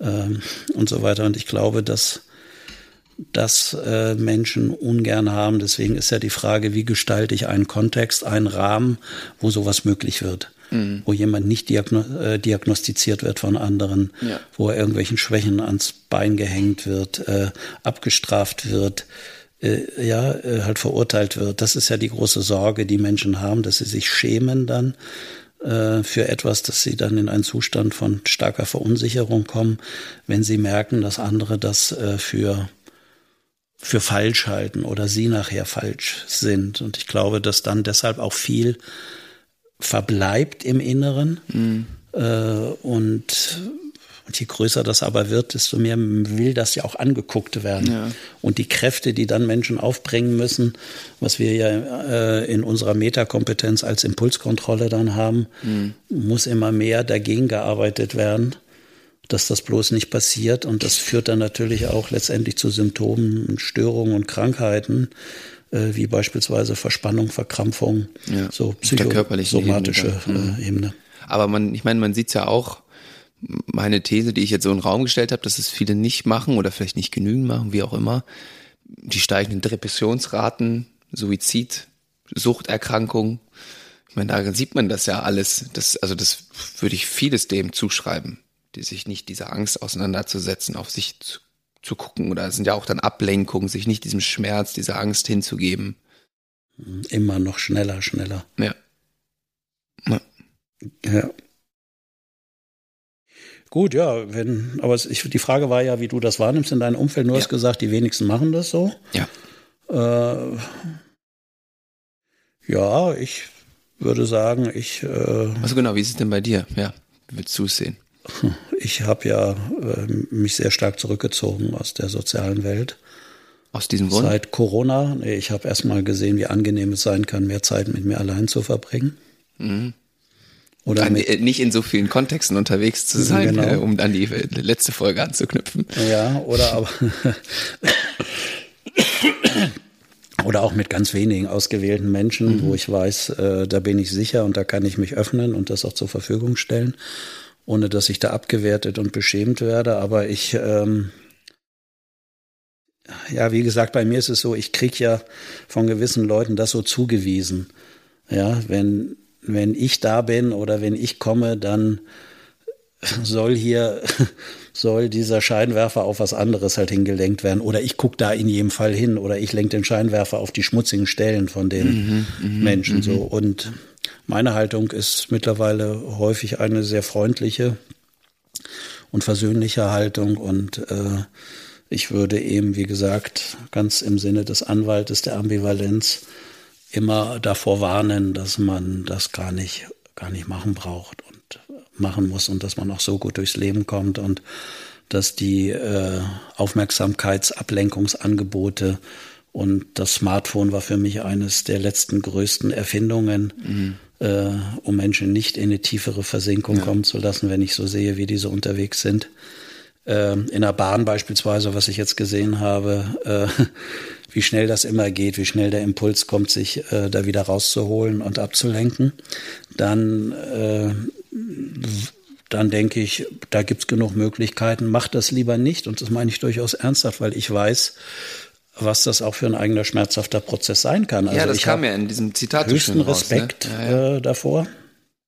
ähm, und so weiter. Und ich glaube, dass das äh, Menschen ungern haben. Deswegen ist ja die Frage, wie gestalte ich einen Kontext, einen Rahmen, wo sowas möglich wird. Mhm. Wo jemand nicht diagno äh, diagnostiziert wird von anderen, ja. wo er irgendwelchen Schwächen ans Bein gehängt wird, äh, abgestraft wird, äh, ja, äh, halt verurteilt wird. Das ist ja die große Sorge, die Menschen haben, dass sie sich schämen dann äh, für etwas, dass sie dann in einen Zustand von starker Verunsicherung kommen, wenn sie merken, dass andere das äh, für für falsch halten oder sie nachher falsch sind. Und ich glaube, dass dann deshalb auch viel verbleibt im Inneren. Mhm. Und, und je größer das aber wird, desto mehr will das ja auch angeguckt werden. Ja. Und die Kräfte, die dann Menschen aufbringen müssen, was wir ja äh, in unserer Metakompetenz als Impulskontrolle dann haben, mhm. muss immer mehr dagegen gearbeitet werden dass das bloß nicht passiert. Und das führt dann natürlich auch letztendlich zu Symptomen, Störungen und Krankheiten, äh, wie beispielsweise Verspannung, Verkrampfung, ja, so psychosomatische Ebene, äh, Ebene. Aber man, ich meine, man sieht es ja auch, meine These, die ich jetzt so in den Raum gestellt habe, dass es viele nicht machen oder vielleicht nicht genügend machen, wie auch immer, die steigenden Depressionsraten, Suizid, Suchterkrankungen. Ich meine, da sieht man das ja alles. Das, also das würde ich vieles dem zuschreiben die sich nicht dieser Angst auseinanderzusetzen, auf sich zu, zu gucken. Oder es sind ja auch dann Ablenkungen, sich nicht diesem Schmerz, dieser Angst hinzugeben. Immer noch schneller, schneller. Ja. Ja. ja. Gut, ja, wenn, aber ich, die Frage war ja, wie du das wahrnimmst in deinem Umfeld. Du ja. hast gesagt, die wenigsten machen das so. Ja. Äh, ja, ich würde sagen, ich. Äh, also genau, wie ist es denn bei dir? Ja, wie willst du es sehen? Ich habe ja äh, mich sehr stark zurückgezogen aus der sozialen Welt. Aus diesem Grund? Seit Corona. Ich habe erst mal gesehen, wie angenehm es sein kann, mehr Zeit mit mir allein zu verbringen. Mhm. Oder an, äh, nicht in so vielen Kontexten unterwegs zu sein, genau. äh, um dann die letzte Folge anzuknüpfen. Ja, oder aber oder auch mit ganz wenigen ausgewählten Menschen, mhm. wo ich weiß, äh, da bin ich sicher und da kann ich mich öffnen und das auch zur Verfügung stellen ohne dass ich da abgewertet und beschämt werde. Aber ich, ähm, ja, wie gesagt, bei mir ist es so, ich krieg ja von gewissen Leuten das so zugewiesen. Ja, wenn, wenn ich da bin oder wenn ich komme, dann soll hier, soll dieser Scheinwerfer auf was anderes halt hingelenkt werden. Oder ich gucke da in jedem Fall hin oder ich lenke den Scheinwerfer auf die schmutzigen Stellen von den mhm, mhm Menschen mhm. so. Und meine Haltung ist mittlerweile häufig eine sehr freundliche und versöhnliche Haltung und äh, ich würde eben, wie gesagt, ganz im Sinne des Anwaltes der Ambivalenz immer davor warnen, dass man das gar nicht, gar nicht machen braucht und machen muss und dass man auch so gut durchs Leben kommt und dass die äh, Aufmerksamkeitsablenkungsangebote und das Smartphone war für mich eines der letzten größten Erfindungen, mhm äh, um Menschen nicht in eine tiefere Versenkung ja. kommen zu lassen, wenn ich so sehe, wie diese unterwegs sind. Äh, in der Bahn beispielsweise, was ich jetzt gesehen habe, äh, wie schnell das immer geht, wie schnell der Impuls kommt, sich äh, da wieder rauszuholen und abzulenken, dann äh, dann denke ich, da gibt's genug Möglichkeiten. Mach das lieber nicht. Und das meine ich durchaus ernsthaft, weil ich weiß, was das auch für ein eigener schmerzhafter Prozess sein kann. Also ja, das kam ja in diesem Zitat höchsten raus, Respekt ne? ja, ja. Äh, davor.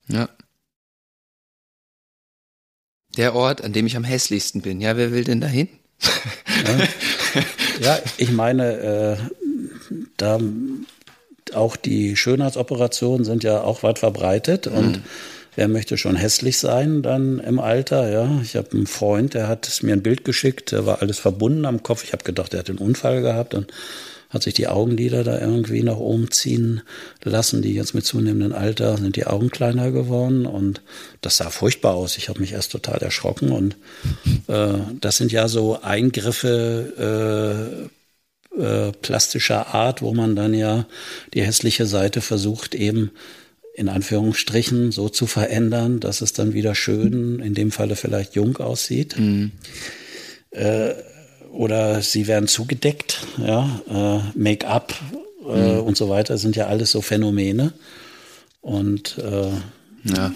Ja. Der Ort, an dem ich am hässlichsten bin. Ja, wer will denn dahin? ja. ja, ich meine, äh, da auch die Schönheitsoperationen sind ja auch weit verbreitet mhm. und wer möchte schon hässlich sein dann im Alter? Ja, ich habe einen Freund, der hat mir ein Bild geschickt, da war alles verbunden am Kopf. Ich habe gedacht, er hat einen Unfall gehabt und hat sich die Augenlider da irgendwie nach oben ziehen lassen. Die jetzt mit zunehmendem Alter sind die Augen kleiner geworden und das sah furchtbar aus. Ich habe mich erst total erschrocken und äh, das sind ja so Eingriffe äh, äh, plastischer Art, wo man dann ja die hässliche Seite versucht eben in Anführungsstrichen so zu verändern, dass es dann wieder schön, in dem Falle vielleicht jung aussieht. Mhm. Äh, oder sie werden zugedeckt, ja, äh, Make-up äh, mhm. und so weiter sind ja alles so Phänomene. Und äh, ja.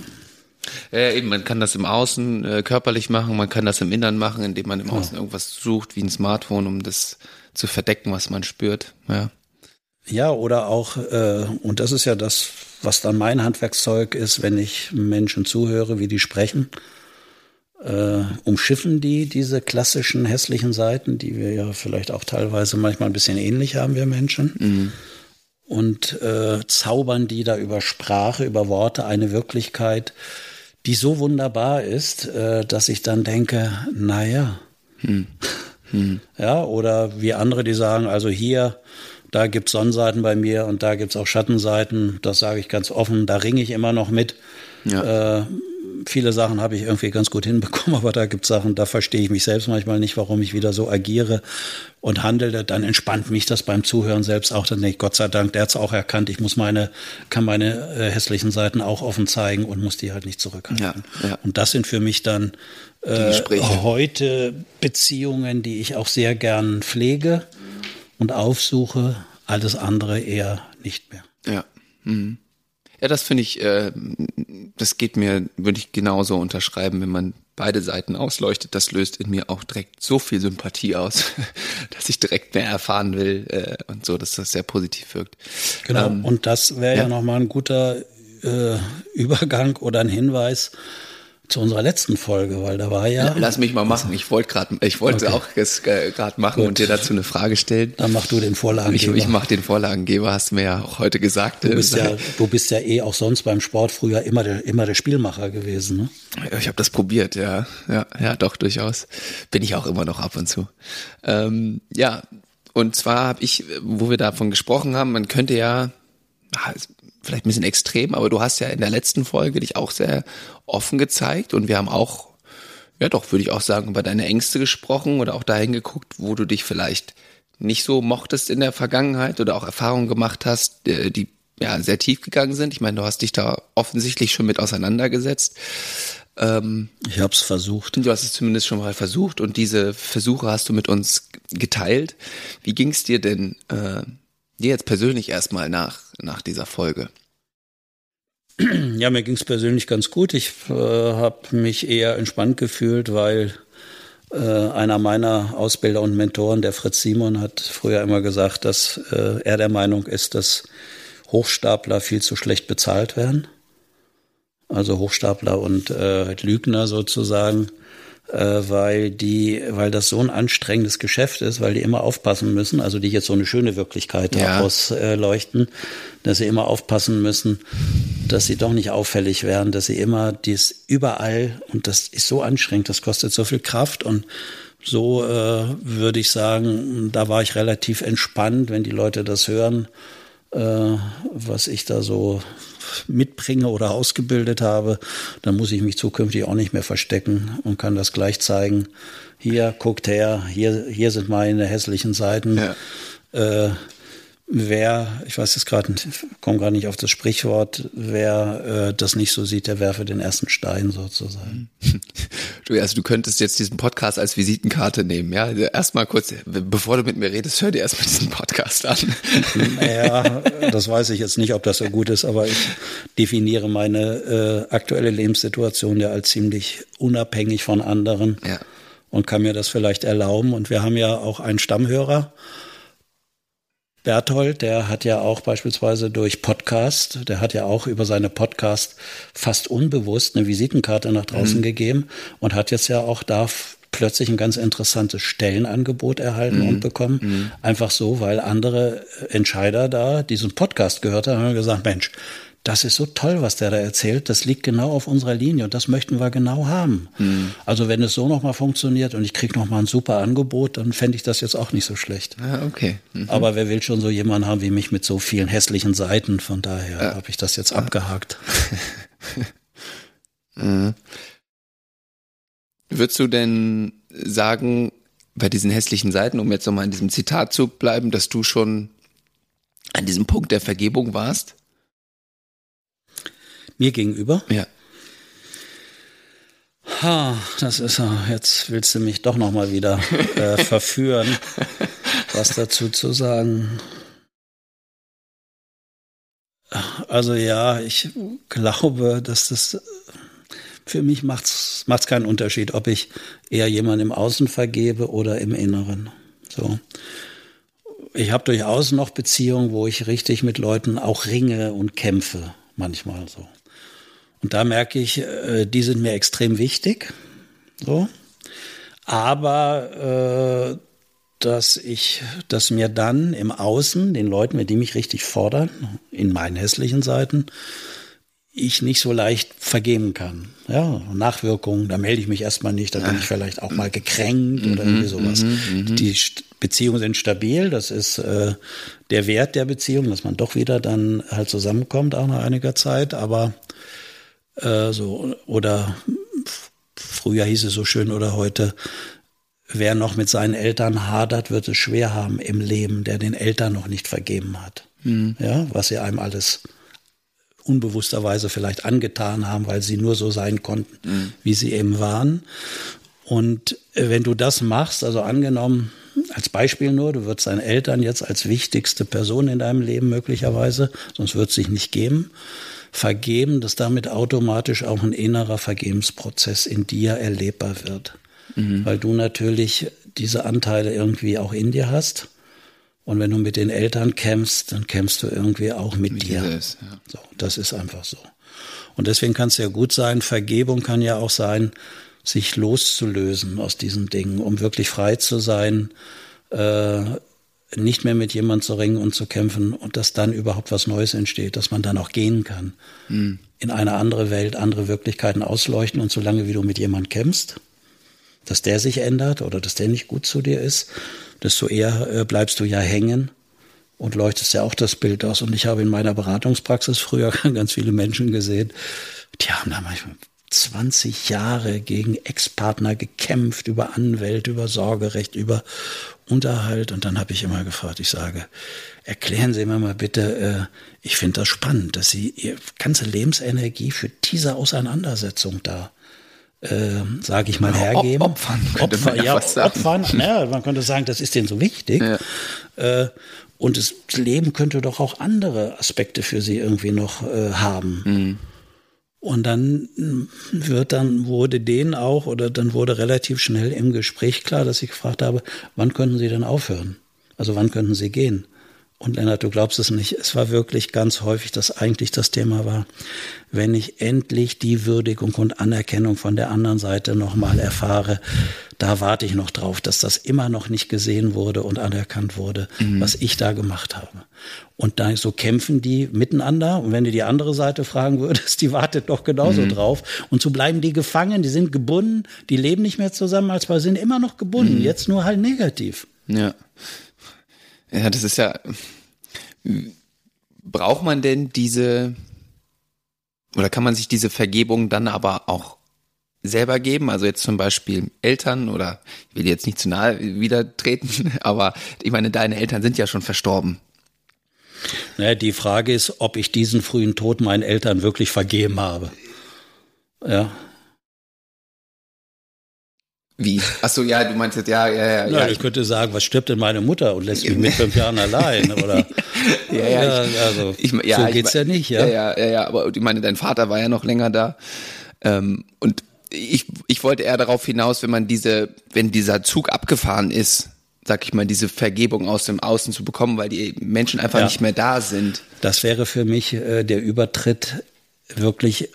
Ja, eben, man kann das im Außen äh, körperlich machen, man kann das im Innern machen, indem man im Außen irgendwas sucht, wie ein Smartphone, um das zu verdecken, was man spürt. Ja, ja oder auch, äh, und das ist ja das, was dann mein Handwerkszeug ist, wenn ich Menschen zuhöre, wie die sprechen äh, umschiffen die diese klassischen hässlichen Seiten, die wir ja vielleicht auch teilweise manchmal ein bisschen ähnlich haben, wir Menschen. Mhm. Und äh, zaubern die da über Sprache, über Worte eine Wirklichkeit, die so wunderbar ist, äh, dass ich dann denke, naja. Mhm. Mhm. Ja, oder wie andere, die sagen, also hier, da gibt's Sonnenseiten bei mir und da gibt's auch Schattenseiten. Das sage ich ganz offen, da ringe ich immer noch mit. Ja. Äh, viele Sachen habe ich irgendwie ganz gut hinbekommen, aber da gibt es Sachen, da verstehe ich mich selbst manchmal nicht, warum ich wieder so agiere und handele. Dann entspannt mich das beim Zuhören selbst auch. Dann denke ich, Gott sei Dank, der hat es auch erkannt. Ich muss meine, kann meine äh, hässlichen Seiten auch offen zeigen und muss die halt nicht zurückhalten. Ja, ja. Und das sind für mich dann äh, heute Beziehungen, die ich auch sehr gern pflege und aufsuche. Alles andere eher nicht mehr. Ja. Mhm. Ja, das finde ich, äh, das geht mir, würde ich genauso unterschreiben, wenn man beide Seiten ausleuchtet. Das löst in mir auch direkt so viel Sympathie aus, dass ich direkt mehr erfahren will äh, und so, dass das sehr positiv wirkt. Genau, ähm, und das wäre ja, ja nochmal ein guter äh, Übergang oder ein Hinweis zu unserer letzten Folge, weil da war ja. Lass mich mal machen. Ich wollte gerade, ich wollte okay. auch es äh, gerade machen Gut. und dir dazu eine Frage stellen. Dann mach du den Vorlagengeber. Ich, ich mache den Vorlagengeber, hast du mir ja auch heute gesagt. Du bist ja, du bist ja eh auch sonst beim Sport früher immer der, immer der Spielmacher gewesen. Ne? Ich habe das probiert, ja, ja, ja, doch durchaus. Bin ich auch immer noch ab und zu. Ähm, ja, und zwar habe ich, wo wir davon gesprochen haben, man könnte ja vielleicht ein bisschen extrem, aber du hast ja in der letzten Folge dich auch sehr offen gezeigt und wir haben auch, ja doch, würde ich auch sagen, über deine Ängste gesprochen oder auch dahin geguckt, wo du dich vielleicht nicht so mochtest in der Vergangenheit oder auch Erfahrungen gemacht hast, äh, die ja sehr tief gegangen sind. Ich meine, du hast dich da offensichtlich schon mit auseinandergesetzt. Ähm, ich habe es versucht. Du hast es zumindest schon mal versucht und diese Versuche hast du mit uns geteilt. Wie ging es dir denn äh, dir jetzt persönlich erstmal nach nach dieser Folge? Ja, mir ging es persönlich ganz gut. Ich äh, habe mich eher entspannt gefühlt, weil äh, einer meiner Ausbilder und Mentoren, der Fritz Simon, hat früher immer gesagt, dass äh, er der Meinung ist, dass Hochstapler viel zu schlecht bezahlt werden. Also Hochstapler und äh, Lügner sozusagen weil die, weil das so ein anstrengendes Geschäft ist, weil die immer aufpassen müssen, also die jetzt so eine schöne Wirklichkeit ja. daraus äh, leuchten, dass sie immer aufpassen müssen, dass sie doch nicht auffällig werden, dass sie immer dies überall und das ist so anstrengend, das kostet so viel Kraft und so äh, würde ich sagen, da war ich relativ entspannt, wenn die Leute das hören, äh, was ich da so mitbringe oder ausgebildet habe, dann muss ich mich zukünftig auch nicht mehr verstecken und kann das gleich zeigen. Hier, guckt her, hier, hier sind meine hässlichen Seiten. Ja. Äh, wer, ich weiß jetzt gerade, komme gerade nicht auf das Sprichwort, wer äh, das nicht so sieht, der werfe den ersten Stein sozusagen. Du, also du könntest jetzt diesen Podcast als Visitenkarte nehmen, ja? Erstmal kurz, bevor du mit mir redest, hör dir erstmal diesen Podcast an. Naja, das weiß ich jetzt nicht, ob das so gut ist, aber ich definiere meine äh, aktuelle Lebenssituation ja als ziemlich unabhängig von anderen ja. und kann mir das vielleicht erlauben. Und wir haben ja auch einen Stammhörer, Berthold, der hat ja auch beispielsweise durch Podcast, der hat ja auch über seine Podcast fast unbewusst eine Visitenkarte nach draußen mhm. gegeben und hat jetzt ja auch da plötzlich ein ganz interessantes Stellenangebot erhalten mhm. und bekommen. Mhm. Einfach so, weil andere Entscheider da diesen Podcast gehört haben und gesagt, Mensch, das ist so toll, was der da erzählt. Das liegt genau auf unserer Linie und das möchten wir genau haben. Mhm. Also wenn es so nochmal funktioniert und ich kriege nochmal ein super Angebot, dann fände ich das jetzt auch nicht so schlecht. Ah, okay. Mhm. Aber wer will schon so jemanden haben wie mich mit so vielen hässlichen Seiten? Von daher ja. habe ich das jetzt ah. abgehakt. mhm. Würdest du denn sagen, bei diesen hässlichen Seiten, um jetzt nochmal in diesem Zitat zu bleiben, dass du schon an diesem Punkt der Vergebung warst? Mir gegenüber? Ja. Ha, das ist ja, jetzt willst du mich doch nochmal wieder äh, verführen, was dazu zu sagen. Also ja, ich glaube, dass das für mich macht es keinen Unterschied, ob ich eher jemanden im Außen vergebe oder im Inneren. So. Ich habe durchaus noch Beziehungen, wo ich richtig mit Leuten auch ringe und kämpfe, manchmal so. Und da merke ich, äh, die sind mir extrem wichtig. So. Aber äh, dass ich, dass mir dann im Außen, den Leuten, mit die mich richtig fordern, in meinen hässlichen Seiten, ich nicht so leicht vergeben kann. Ja, Nachwirkungen, da melde ich mich erstmal nicht, da bin ich vielleicht auch mal gekränkt oder irgendwie mhm, sowas. Mhm, mhm. Die Beziehungen sind stabil, das ist äh, der Wert der Beziehung, dass man doch wieder dann halt zusammenkommt auch nach einiger Zeit, aber äh, so, oder früher hieß es so schön oder heute, wer noch mit seinen Eltern hadert, wird es schwer haben im Leben, der den Eltern noch nicht vergeben hat. Mhm. Ja, was sie einem alles unbewussterweise vielleicht angetan haben, weil sie nur so sein konnten, mhm. wie sie eben waren. Und wenn du das machst, also angenommen, als Beispiel nur, du würdest deinen Eltern jetzt als wichtigste Person in deinem Leben möglicherweise, sonst wird es sich nicht geben, vergeben, dass damit automatisch auch ein innerer Vergebensprozess in dir erlebbar wird. Mhm. Weil du natürlich diese Anteile irgendwie auch in dir hast. Und wenn du mit den Eltern kämpfst, dann kämpfst du irgendwie auch mit, mit dir. Ist, ja. so, das ist einfach so. Und deswegen kann es ja gut sein, Vergebung kann ja auch sein, sich loszulösen aus diesen Dingen, um wirklich frei zu sein, äh, nicht mehr mit jemand zu ringen und zu kämpfen und dass dann überhaupt was Neues entsteht, dass man dann auch gehen kann. Mhm. In eine andere Welt, andere Wirklichkeiten ausleuchten und solange wie du mit jemand kämpfst, dass der sich ändert oder dass der nicht gut zu dir ist, desto eher äh, bleibst du ja hängen und leuchtest ja auch das Bild aus. Und ich habe in meiner Beratungspraxis früher ganz viele Menschen gesehen, die haben da manchmal 20 Jahre gegen Ex-Partner gekämpft, über Anwälte, über Sorgerecht, über Unterhalt. Und dann habe ich immer gefragt, ich sage, erklären Sie mir mal bitte, äh, ich finde das spannend, dass Sie Ihre ganze Lebensenergie für diese Auseinandersetzung da äh, sage ich mal, hergeben. Opfern, könnte Opfer, man ja, ja sagen. Opfern, ja, man könnte sagen, das ist denen so wichtig. Ja. Äh, und das Leben könnte doch auch andere Aspekte für sie irgendwie noch äh, haben. Mhm. Und dann wird dann wurde denen auch oder dann wurde relativ schnell im Gespräch klar, dass ich gefragt habe, wann könnten Sie denn aufhören? Also wann könnten Sie gehen? Und Lennart, du glaubst es nicht, es war wirklich ganz häufig, dass eigentlich das Thema war, wenn ich endlich die Würdigung und Anerkennung von der anderen Seite nochmal erfahre, da warte ich noch drauf, dass das immer noch nicht gesehen wurde und anerkannt wurde, mhm. was ich da gemacht habe. Und da so kämpfen die miteinander. Und wenn du die andere Seite fragen würdest, die wartet doch genauso mhm. drauf. Und so bleiben die gefangen, die sind gebunden, die leben nicht mehr zusammen, als wir sind immer noch gebunden, mhm. jetzt nur halt negativ. Ja. Ja, das ist ja. Braucht man denn diese oder kann man sich diese Vergebung dann aber auch selber geben? Also jetzt zum Beispiel Eltern oder ich will jetzt nicht zu nahe wieder treten, aber ich meine, deine Eltern sind ja schon verstorben. Naja, die Frage ist, ob ich diesen frühen Tod meinen Eltern wirklich vergeben habe. Ja. Wie? Ach so, ja, du meinst jetzt, ja, ja, ja. ja, ich könnte sagen, was stirbt denn meine Mutter und lässt mich mit fünf Jahren allein, oder? ja, ja, ich, also, ich, ja, so geht's ich, ja nicht, ja? Ja, ja, ja, aber ich meine, dein Vater war ja noch länger da, ähm, und ich, ich wollte eher darauf hinaus, wenn man diese, wenn dieser Zug abgefahren ist, sag ich mal, diese Vergebung aus dem Außen zu bekommen, weil die Menschen einfach ja. nicht mehr da sind. Das wäre für mich äh, der Übertritt wirklich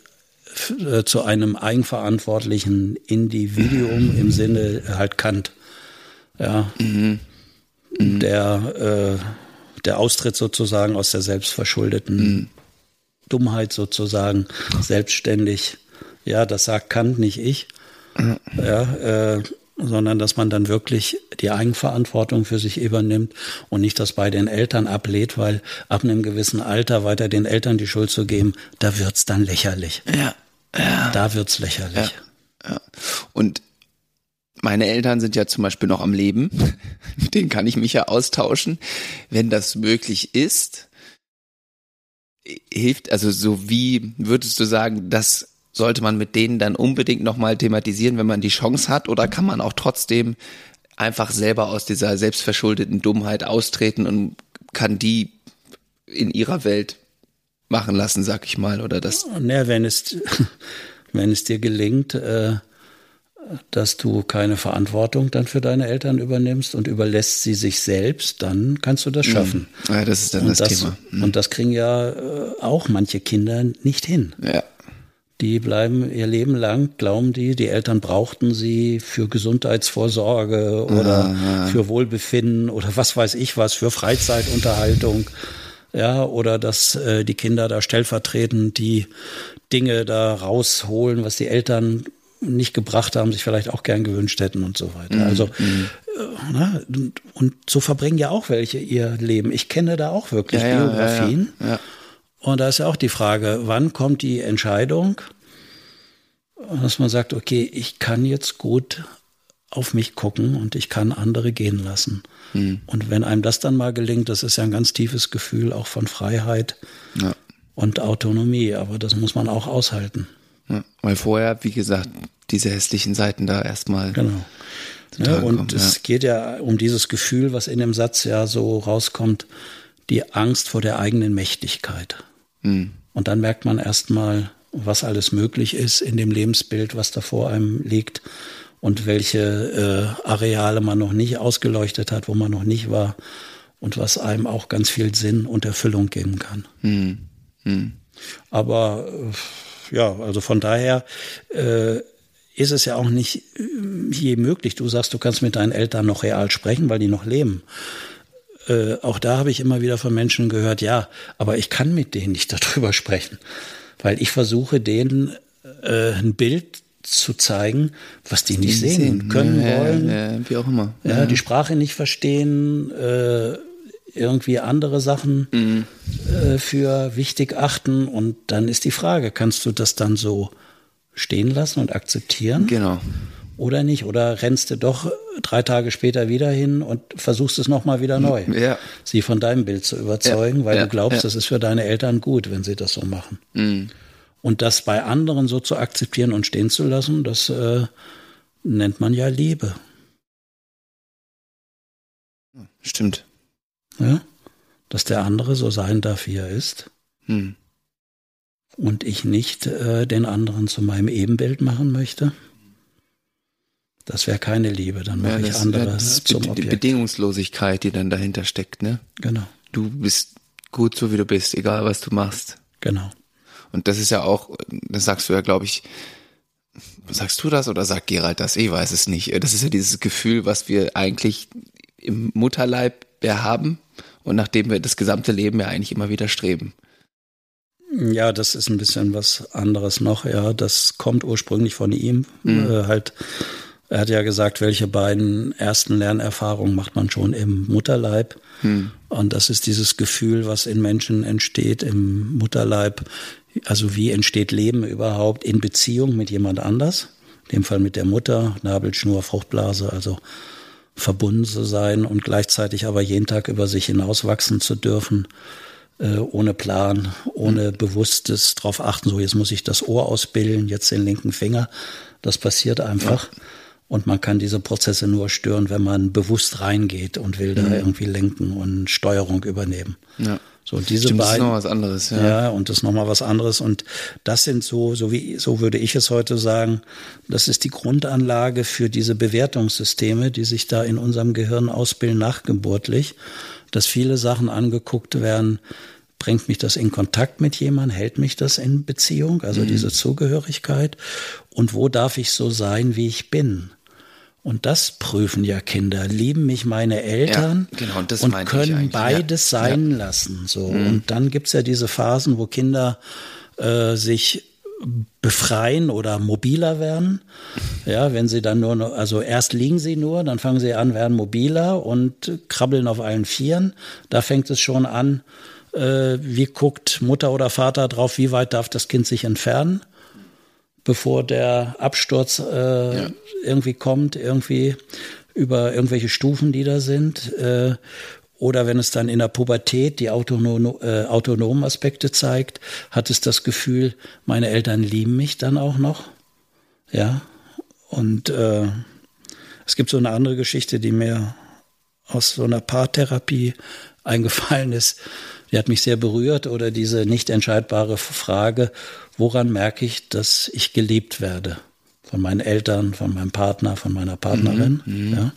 äh, zu einem eigenverantwortlichen Individuum im Sinne halt Kant. Ja. Mhm. Mhm. Der, äh, der Austritt sozusagen aus der selbstverschuldeten Dummheit sozusagen selbstständig, ja, das sagt Kant, nicht ich, ja, äh, sondern dass man dann wirklich die Eigenverantwortung für sich übernimmt und nicht das bei den Eltern ablehnt, weil ab einem gewissen Alter weiter den Eltern die Schuld zu geben, da wird's dann lächerlich. Ja. Ja. Da wird's lächerlich. Ja. ja. Und meine Eltern sind ja zum Beispiel noch am Leben. Mit denen kann ich mich ja austauschen. Wenn das möglich ist, hilft, also so wie würdest du sagen, das sollte man mit denen dann unbedingt nochmal thematisieren, wenn man die Chance hat? Oder kann man auch trotzdem einfach selber aus dieser selbstverschuldeten Dummheit austreten und kann die in ihrer Welt machen lassen, sag ich mal, oder das? Naja, wenn es, wenn es dir gelingt, äh, dass du keine Verantwortung dann für deine Eltern übernimmst und überlässt sie sich selbst, dann kannst du das mhm. schaffen. Ja, das ist dann das, das, Thema. Mhm. Und das kriegen ja äh, auch manche Kinder nicht hin. Ja. Die bleiben ihr Leben lang, glauben die, die Eltern brauchten sie für Gesundheitsvorsorge oder ja, ja. für Wohlbefinden oder was weiß ich was, für Freizeitunterhaltung. Ja, oder dass äh, die Kinder da stellvertretend die Dinge da rausholen, was die Eltern nicht gebracht haben, sich vielleicht auch gern gewünscht hätten und so weiter. Mhm. Also mhm. Äh, ne, und, und, so verbringen ja auch welche ihr Leben. Ich kenne da auch wirklich ja, Biografien. Ja, ja, und da ist ja auch die Frage, wann kommt die Entscheidung, dass man sagt, okay, ich kann jetzt gut auf mich gucken und ich kann andere gehen lassen. Mhm. Und wenn einem das dann mal gelingt, das ist ja ein ganz tiefes Gefühl auch von Freiheit ja. und Autonomie, aber das muss man auch aushalten. Ja, weil vorher, wie gesagt, diese hässlichen Seiten da erstmal. Genau. Ja, und kommen, es geht ja um dieses Gefühl, was in dem Satz ja so rauskommt, die Angst vor der eigenen Mächtigkeit. Mhm. Und dann merkt man erstmal, was alles möglich ist in dem Lebensbild, was da vor einem liegt und welche äh, Areale man noch nicht ausgeleuchtet hat, wo man noch nicht war und was einem auch ganz viel Sinn und Erfüllung geben kann. Mhm. Mhm. Aber äh, ja, also von daher äh, ist es ja auch nicht äh, je möglich. Du sagst, du kannst mit deinen Eltern noch real sprechen, weil die noch leben äh, auch da habe ich immer wieder von Menschen gehört, ja, aber ich kann mit denen nicht darüber sprechen, weil ich versuche denen äh, ein Bild zu zeigen, was die nicht sehen, sehen, können ja, wollen. Ja, wie auch immer. Ja, ja, die Sprache nicht verstehen, äh, irgendwie andere Sachen mhm. äh, für wichtig achten. Und dann ist die Frage, kannst du das dann so stehen lassen und akzeptieren? Genau oder nicht? Oder rennst du doch drei Tage später wieder hin und versuchst es nochmal wieder neu, ja. sie von deinem Bild zu überzeugen, weil du glaubst, das ist für deine Eltern gut, wenn sie das so machen. Mhm. Und das bei anderen so zu akzeptieren und stehen zu lassen, das äh, nennt man ja Liebe. Stimmt. Ja? Dass der andere so sein darf, wie er ist. Mhm. Und ich nicht äh, den anderen zu meinem Ebenbild machen möchte. Das wäre keine Liebe, dann mache ja, ich andere ja, zum Be Objekt. Die Bedingungslosigkeit, die dann dahinter steckt, ne? Genau. Du bist gut so, wie du bist, egal was du machst. Genau. Und das ist ja auch, das sagst du ja, glaube ich, sagst du das oder sagt Gerald das? Ich weiß es nicht. Das ist ja dieses Gefühl, was wir eigentlich im Mutterleib ja haben und nachdem wir das gesamte Leben ja eigentlich immer wieder streben. Ja, das ist ein bisschen was anderes noch. Ja, das kommt ursprünglich von ihm, mhm. äh, halt er hat ja gesagt, welche beiden ersten Lernerfahrungen macht man schon im Mutterleib. Hm. Und das ist dieses Gefühl, was in Menschen entsteht im Mutterleib. Also wie entsteht Leben überhaupt in Beziehung mit jemand anders? In dem Fall mit der Mutter, Nabelschnur, Fruchtblase, also verbunden zu sein und gleichzeitig aber jeden Tag über sich hinauswachsen zu dürfen, äh, ohne Plan, ohne hm. bewusstes drauf achten, so jetzt muss ich das Ohr ausbilden, jetzt den linken Finger. Das passiert einfach. Ja. Und man kann diese Prozesse nur stören, wenn man bewusst reingeht und will mhm. da irgendwie lenken und Steuerung übernehmen. Ja. So diese Stimmt, beiden. Das ist noch was anderes, ja. Ja, und das ist nochmal was anderes. Und das sind so, so wie, so würde ich es heute sagen, das ist die Grundanlage für diese Bewertungssysteme, die sich da in unserem Gehirn ausbilden nachgeburtlich, dass viele Sachen angeguckt werden, bringt mich das in Kontakt mit jemandem, hält mich das in Beziehung, also mhm. diese Zugehörigkeit und wo darf ich so sein, wie ich bin? Und das prüfen ja Kinder. Lieben mich meine Eltern ja, genau, und, und können beides ja. sein ja. lassen. So. Mhm. Und dann gibt's ja diese Phasen, wo Kinder äh, sich befreien oder mobiler werden. Ja, wenn sie dann nur, noch, also erst liegen sie nur, dann fangen sie an, werden mobiler und krabbeln auf allen Vieren. Da fängt es schon an, äh, wie guckt Mutter oder Vater drauf, wie weit darf das Kind sich entfernen, bevor der Absturz äh, ja. irgendwie kommt, irgendwie über irgendwelche Stufen, die da sind. Äh, oder wenn es dann in der Pubertät die autonom, äh, autonomen Aspekte zeigt, hat es das Gefühl, meine Eltern lieben mich dann auch noch. Ja. Und äh, es gibt so eine andere Geschichte, die mir aus so einer Paartherapie eingefallen ist. Die hat mich sehr berührt. Oder diese nicht entscheidbare Frage, woran merke ich, dass ich geliebt werde? Von meinen Eltern, von meinem Partner, von meiner Partnerin. Mhm, mhm. ja.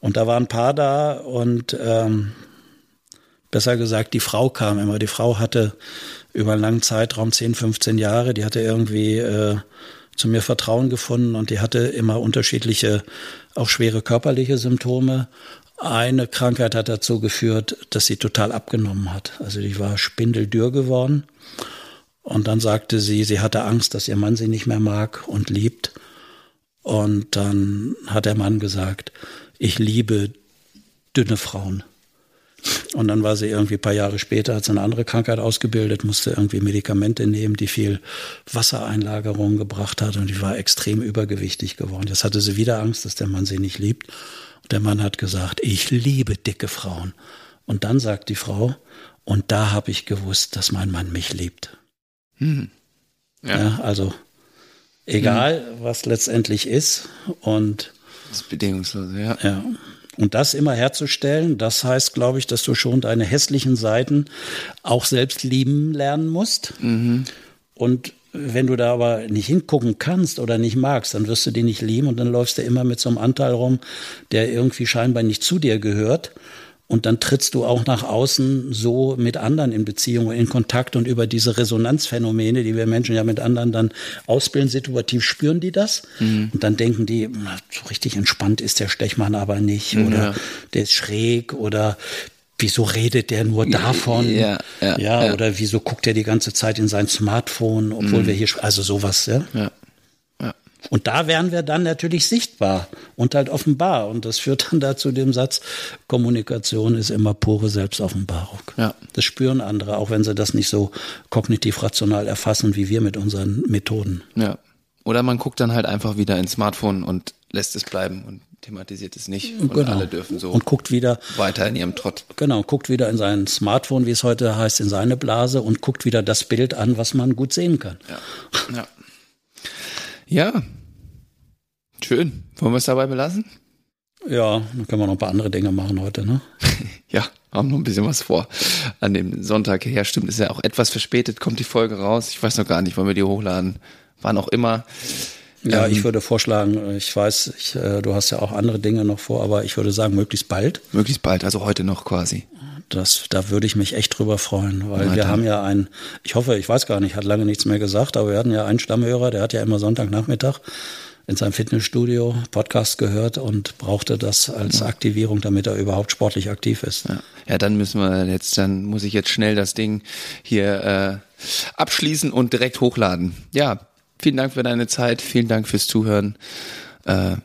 Und da war ein Paar da und ähm, besser gesagt, die Frau kam immer. Die Frau hatte über einen langen Zeitraum, 10, 15 Jahre, die hatte irgendwie äh, zu mir Vertrauen gefunden und die hatte immer unterschiedliche, auch schwere körperliche Symptome. Eine Krankheit hat dazu geführt, dass sie total abgenommen hat. Also die war spindeldürr geworden. Und dann sagte sie, sie hatte Angst, dass ihr Mann sie nicht mehr mag und liebt. Und dann hat der Mann gesagt, ich liebe dünne Frauen. Und dann war sie irgendwie ein paar Jahre später, hat sie eine andere Krankheit ausgebildet, musste irgendwie Medikamente nehmen, die viel Wassereinlagerung gebracht hat und die war extrem übergewichtig geworden. Jetzt hatte sie wieder Angst, dass der Mann sie nicht liebt. Und der Mann hat gesagt, ich liebe dicke Frauen. Und dann sagt die Frau, und da habe ich gewusst, dass mein Mann mich liebt. Hm. Ja. ja. also egal, hm. was letztendlich ist und das ist bedingungslos, ja. Ja. Und das immer herzustellen, das heißt, glaube ich, dass du schon deine hässlichen Seiten auch selbst lieben lernen musst. Mhm. Und wenn du da aber nicht hingucken kannst oder nicht magst, dann wirst du die nicht lieben und dann läufst du immer mit so einem Anteil rum, der irgendwie scheinbar nicht zu dir gehört. Und dann trittst du auch nach außen so mit anderen in Beziehung, in Kontakt und über diese Resonanzphänomene, die wir Menschen ja mit anderen dann ausbilden, situativ spüren die das. Mhm. Und dann denken die, so richtig entspannt ist der Stechmann aber nicht oder ja. der ist schräg oder wieso redet der nur davon? Ja, ja, ja, ja, oder wieso guckt er die ganze Zeit in sein Smartphone, obwohl mhm. wir hier, also sowas, ja. ja. Und da wären wir dann natürlich sichtbar und halt offenbar. Und das führt dann dazu dem Satz, Kommunikation ist immer pure Selbstoffenbarung. Ja. Das spüren andere, auch wenn sie das nicht so kognitiv rational erfassen wie wir mit unseren Methoden. Ja. Oder man guckt dann halt einfach wieder ins Smartphone und lässt es bleiben und thematisiert es nicht. Und genau. alle dürfen so und guckt wieder weiter in ihrem Trott. Genau, guckt wieder in sein Smartphone, wie es heute heißt, in seine Blase und guckt wieder das Bild an, was man gut sehen kann. Ja. ja. Ja. Schön. Wollen wir es dabei belassen? Ja, dann können wir noch ein paar andere Dinge machen heute, ne? ja, haben noch ein bisschen was vor. An dem Sonntag her, stimmt, ist ja auch etwas verspätet, kommt die Folge raus. Ich weiß noch gar nicht, wollen wir die hochladen? Wann auch immer. Ja, ähm, ich würde vorschlagen, ich weiß, ich, äh, du hast ja auch andere Dinge noch vor, aber ich würde sagen, möglichst bald. Möglichst bald, also heute noch quasi. Das, da würde ich mich echt drüber freuen, weil ja, wir haben ja einen, ich hoffe, ich weiß gar nicht, hat lange nichts mehr gesagt, aber wir hatten ja einen Stammhörer, der hat ja immer Sonntagnachmittag in seinem Fitnessstudio Podcast gehört und brauchte das als ja. Aktivierung, damit er überhaupt sportlich aktiv ist. Ja. ja, dann müssen wir jetzt, dann muss ich jetzt schnell das Ding hier äh, abschließen und direkt hochladen. Ja, vielen Dank für deine Zeit, vielen Dank fürs Zuhören. Äh,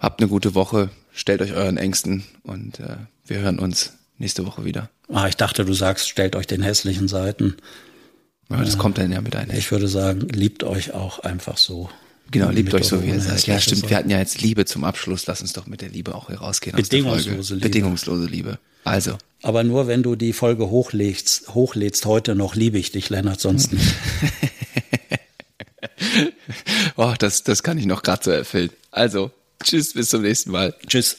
habt eine gute Woche, stellt euch euren Ängsten und äh, wir hören uns nächste Woche wieder. Ah, ich dachte, du sagst, stellt euch den hässlichen Seiten. Ja, das äh, kommt dann ja mit einher. Ich würde sagen, liebt euch auch einfach so. Genau, liebt euch so, wie ihr seid. Ja, stimmt. Wir hatten ja jetzt Liebe zum Abschluss. Lass uns doch mit der Liebe auch hier rausgehen. Bedingungslose Liebe. Bedingungslose Liebe. Also. Aber nur wenn du die Folge hochlädst, hochlädst heute noch, liebe ich dich, Lennart, sonst nicht. oh, das, das kann ich noch gerade so erfüllen. Also, tschüss, bis zum nächsten Mal. Tschüss.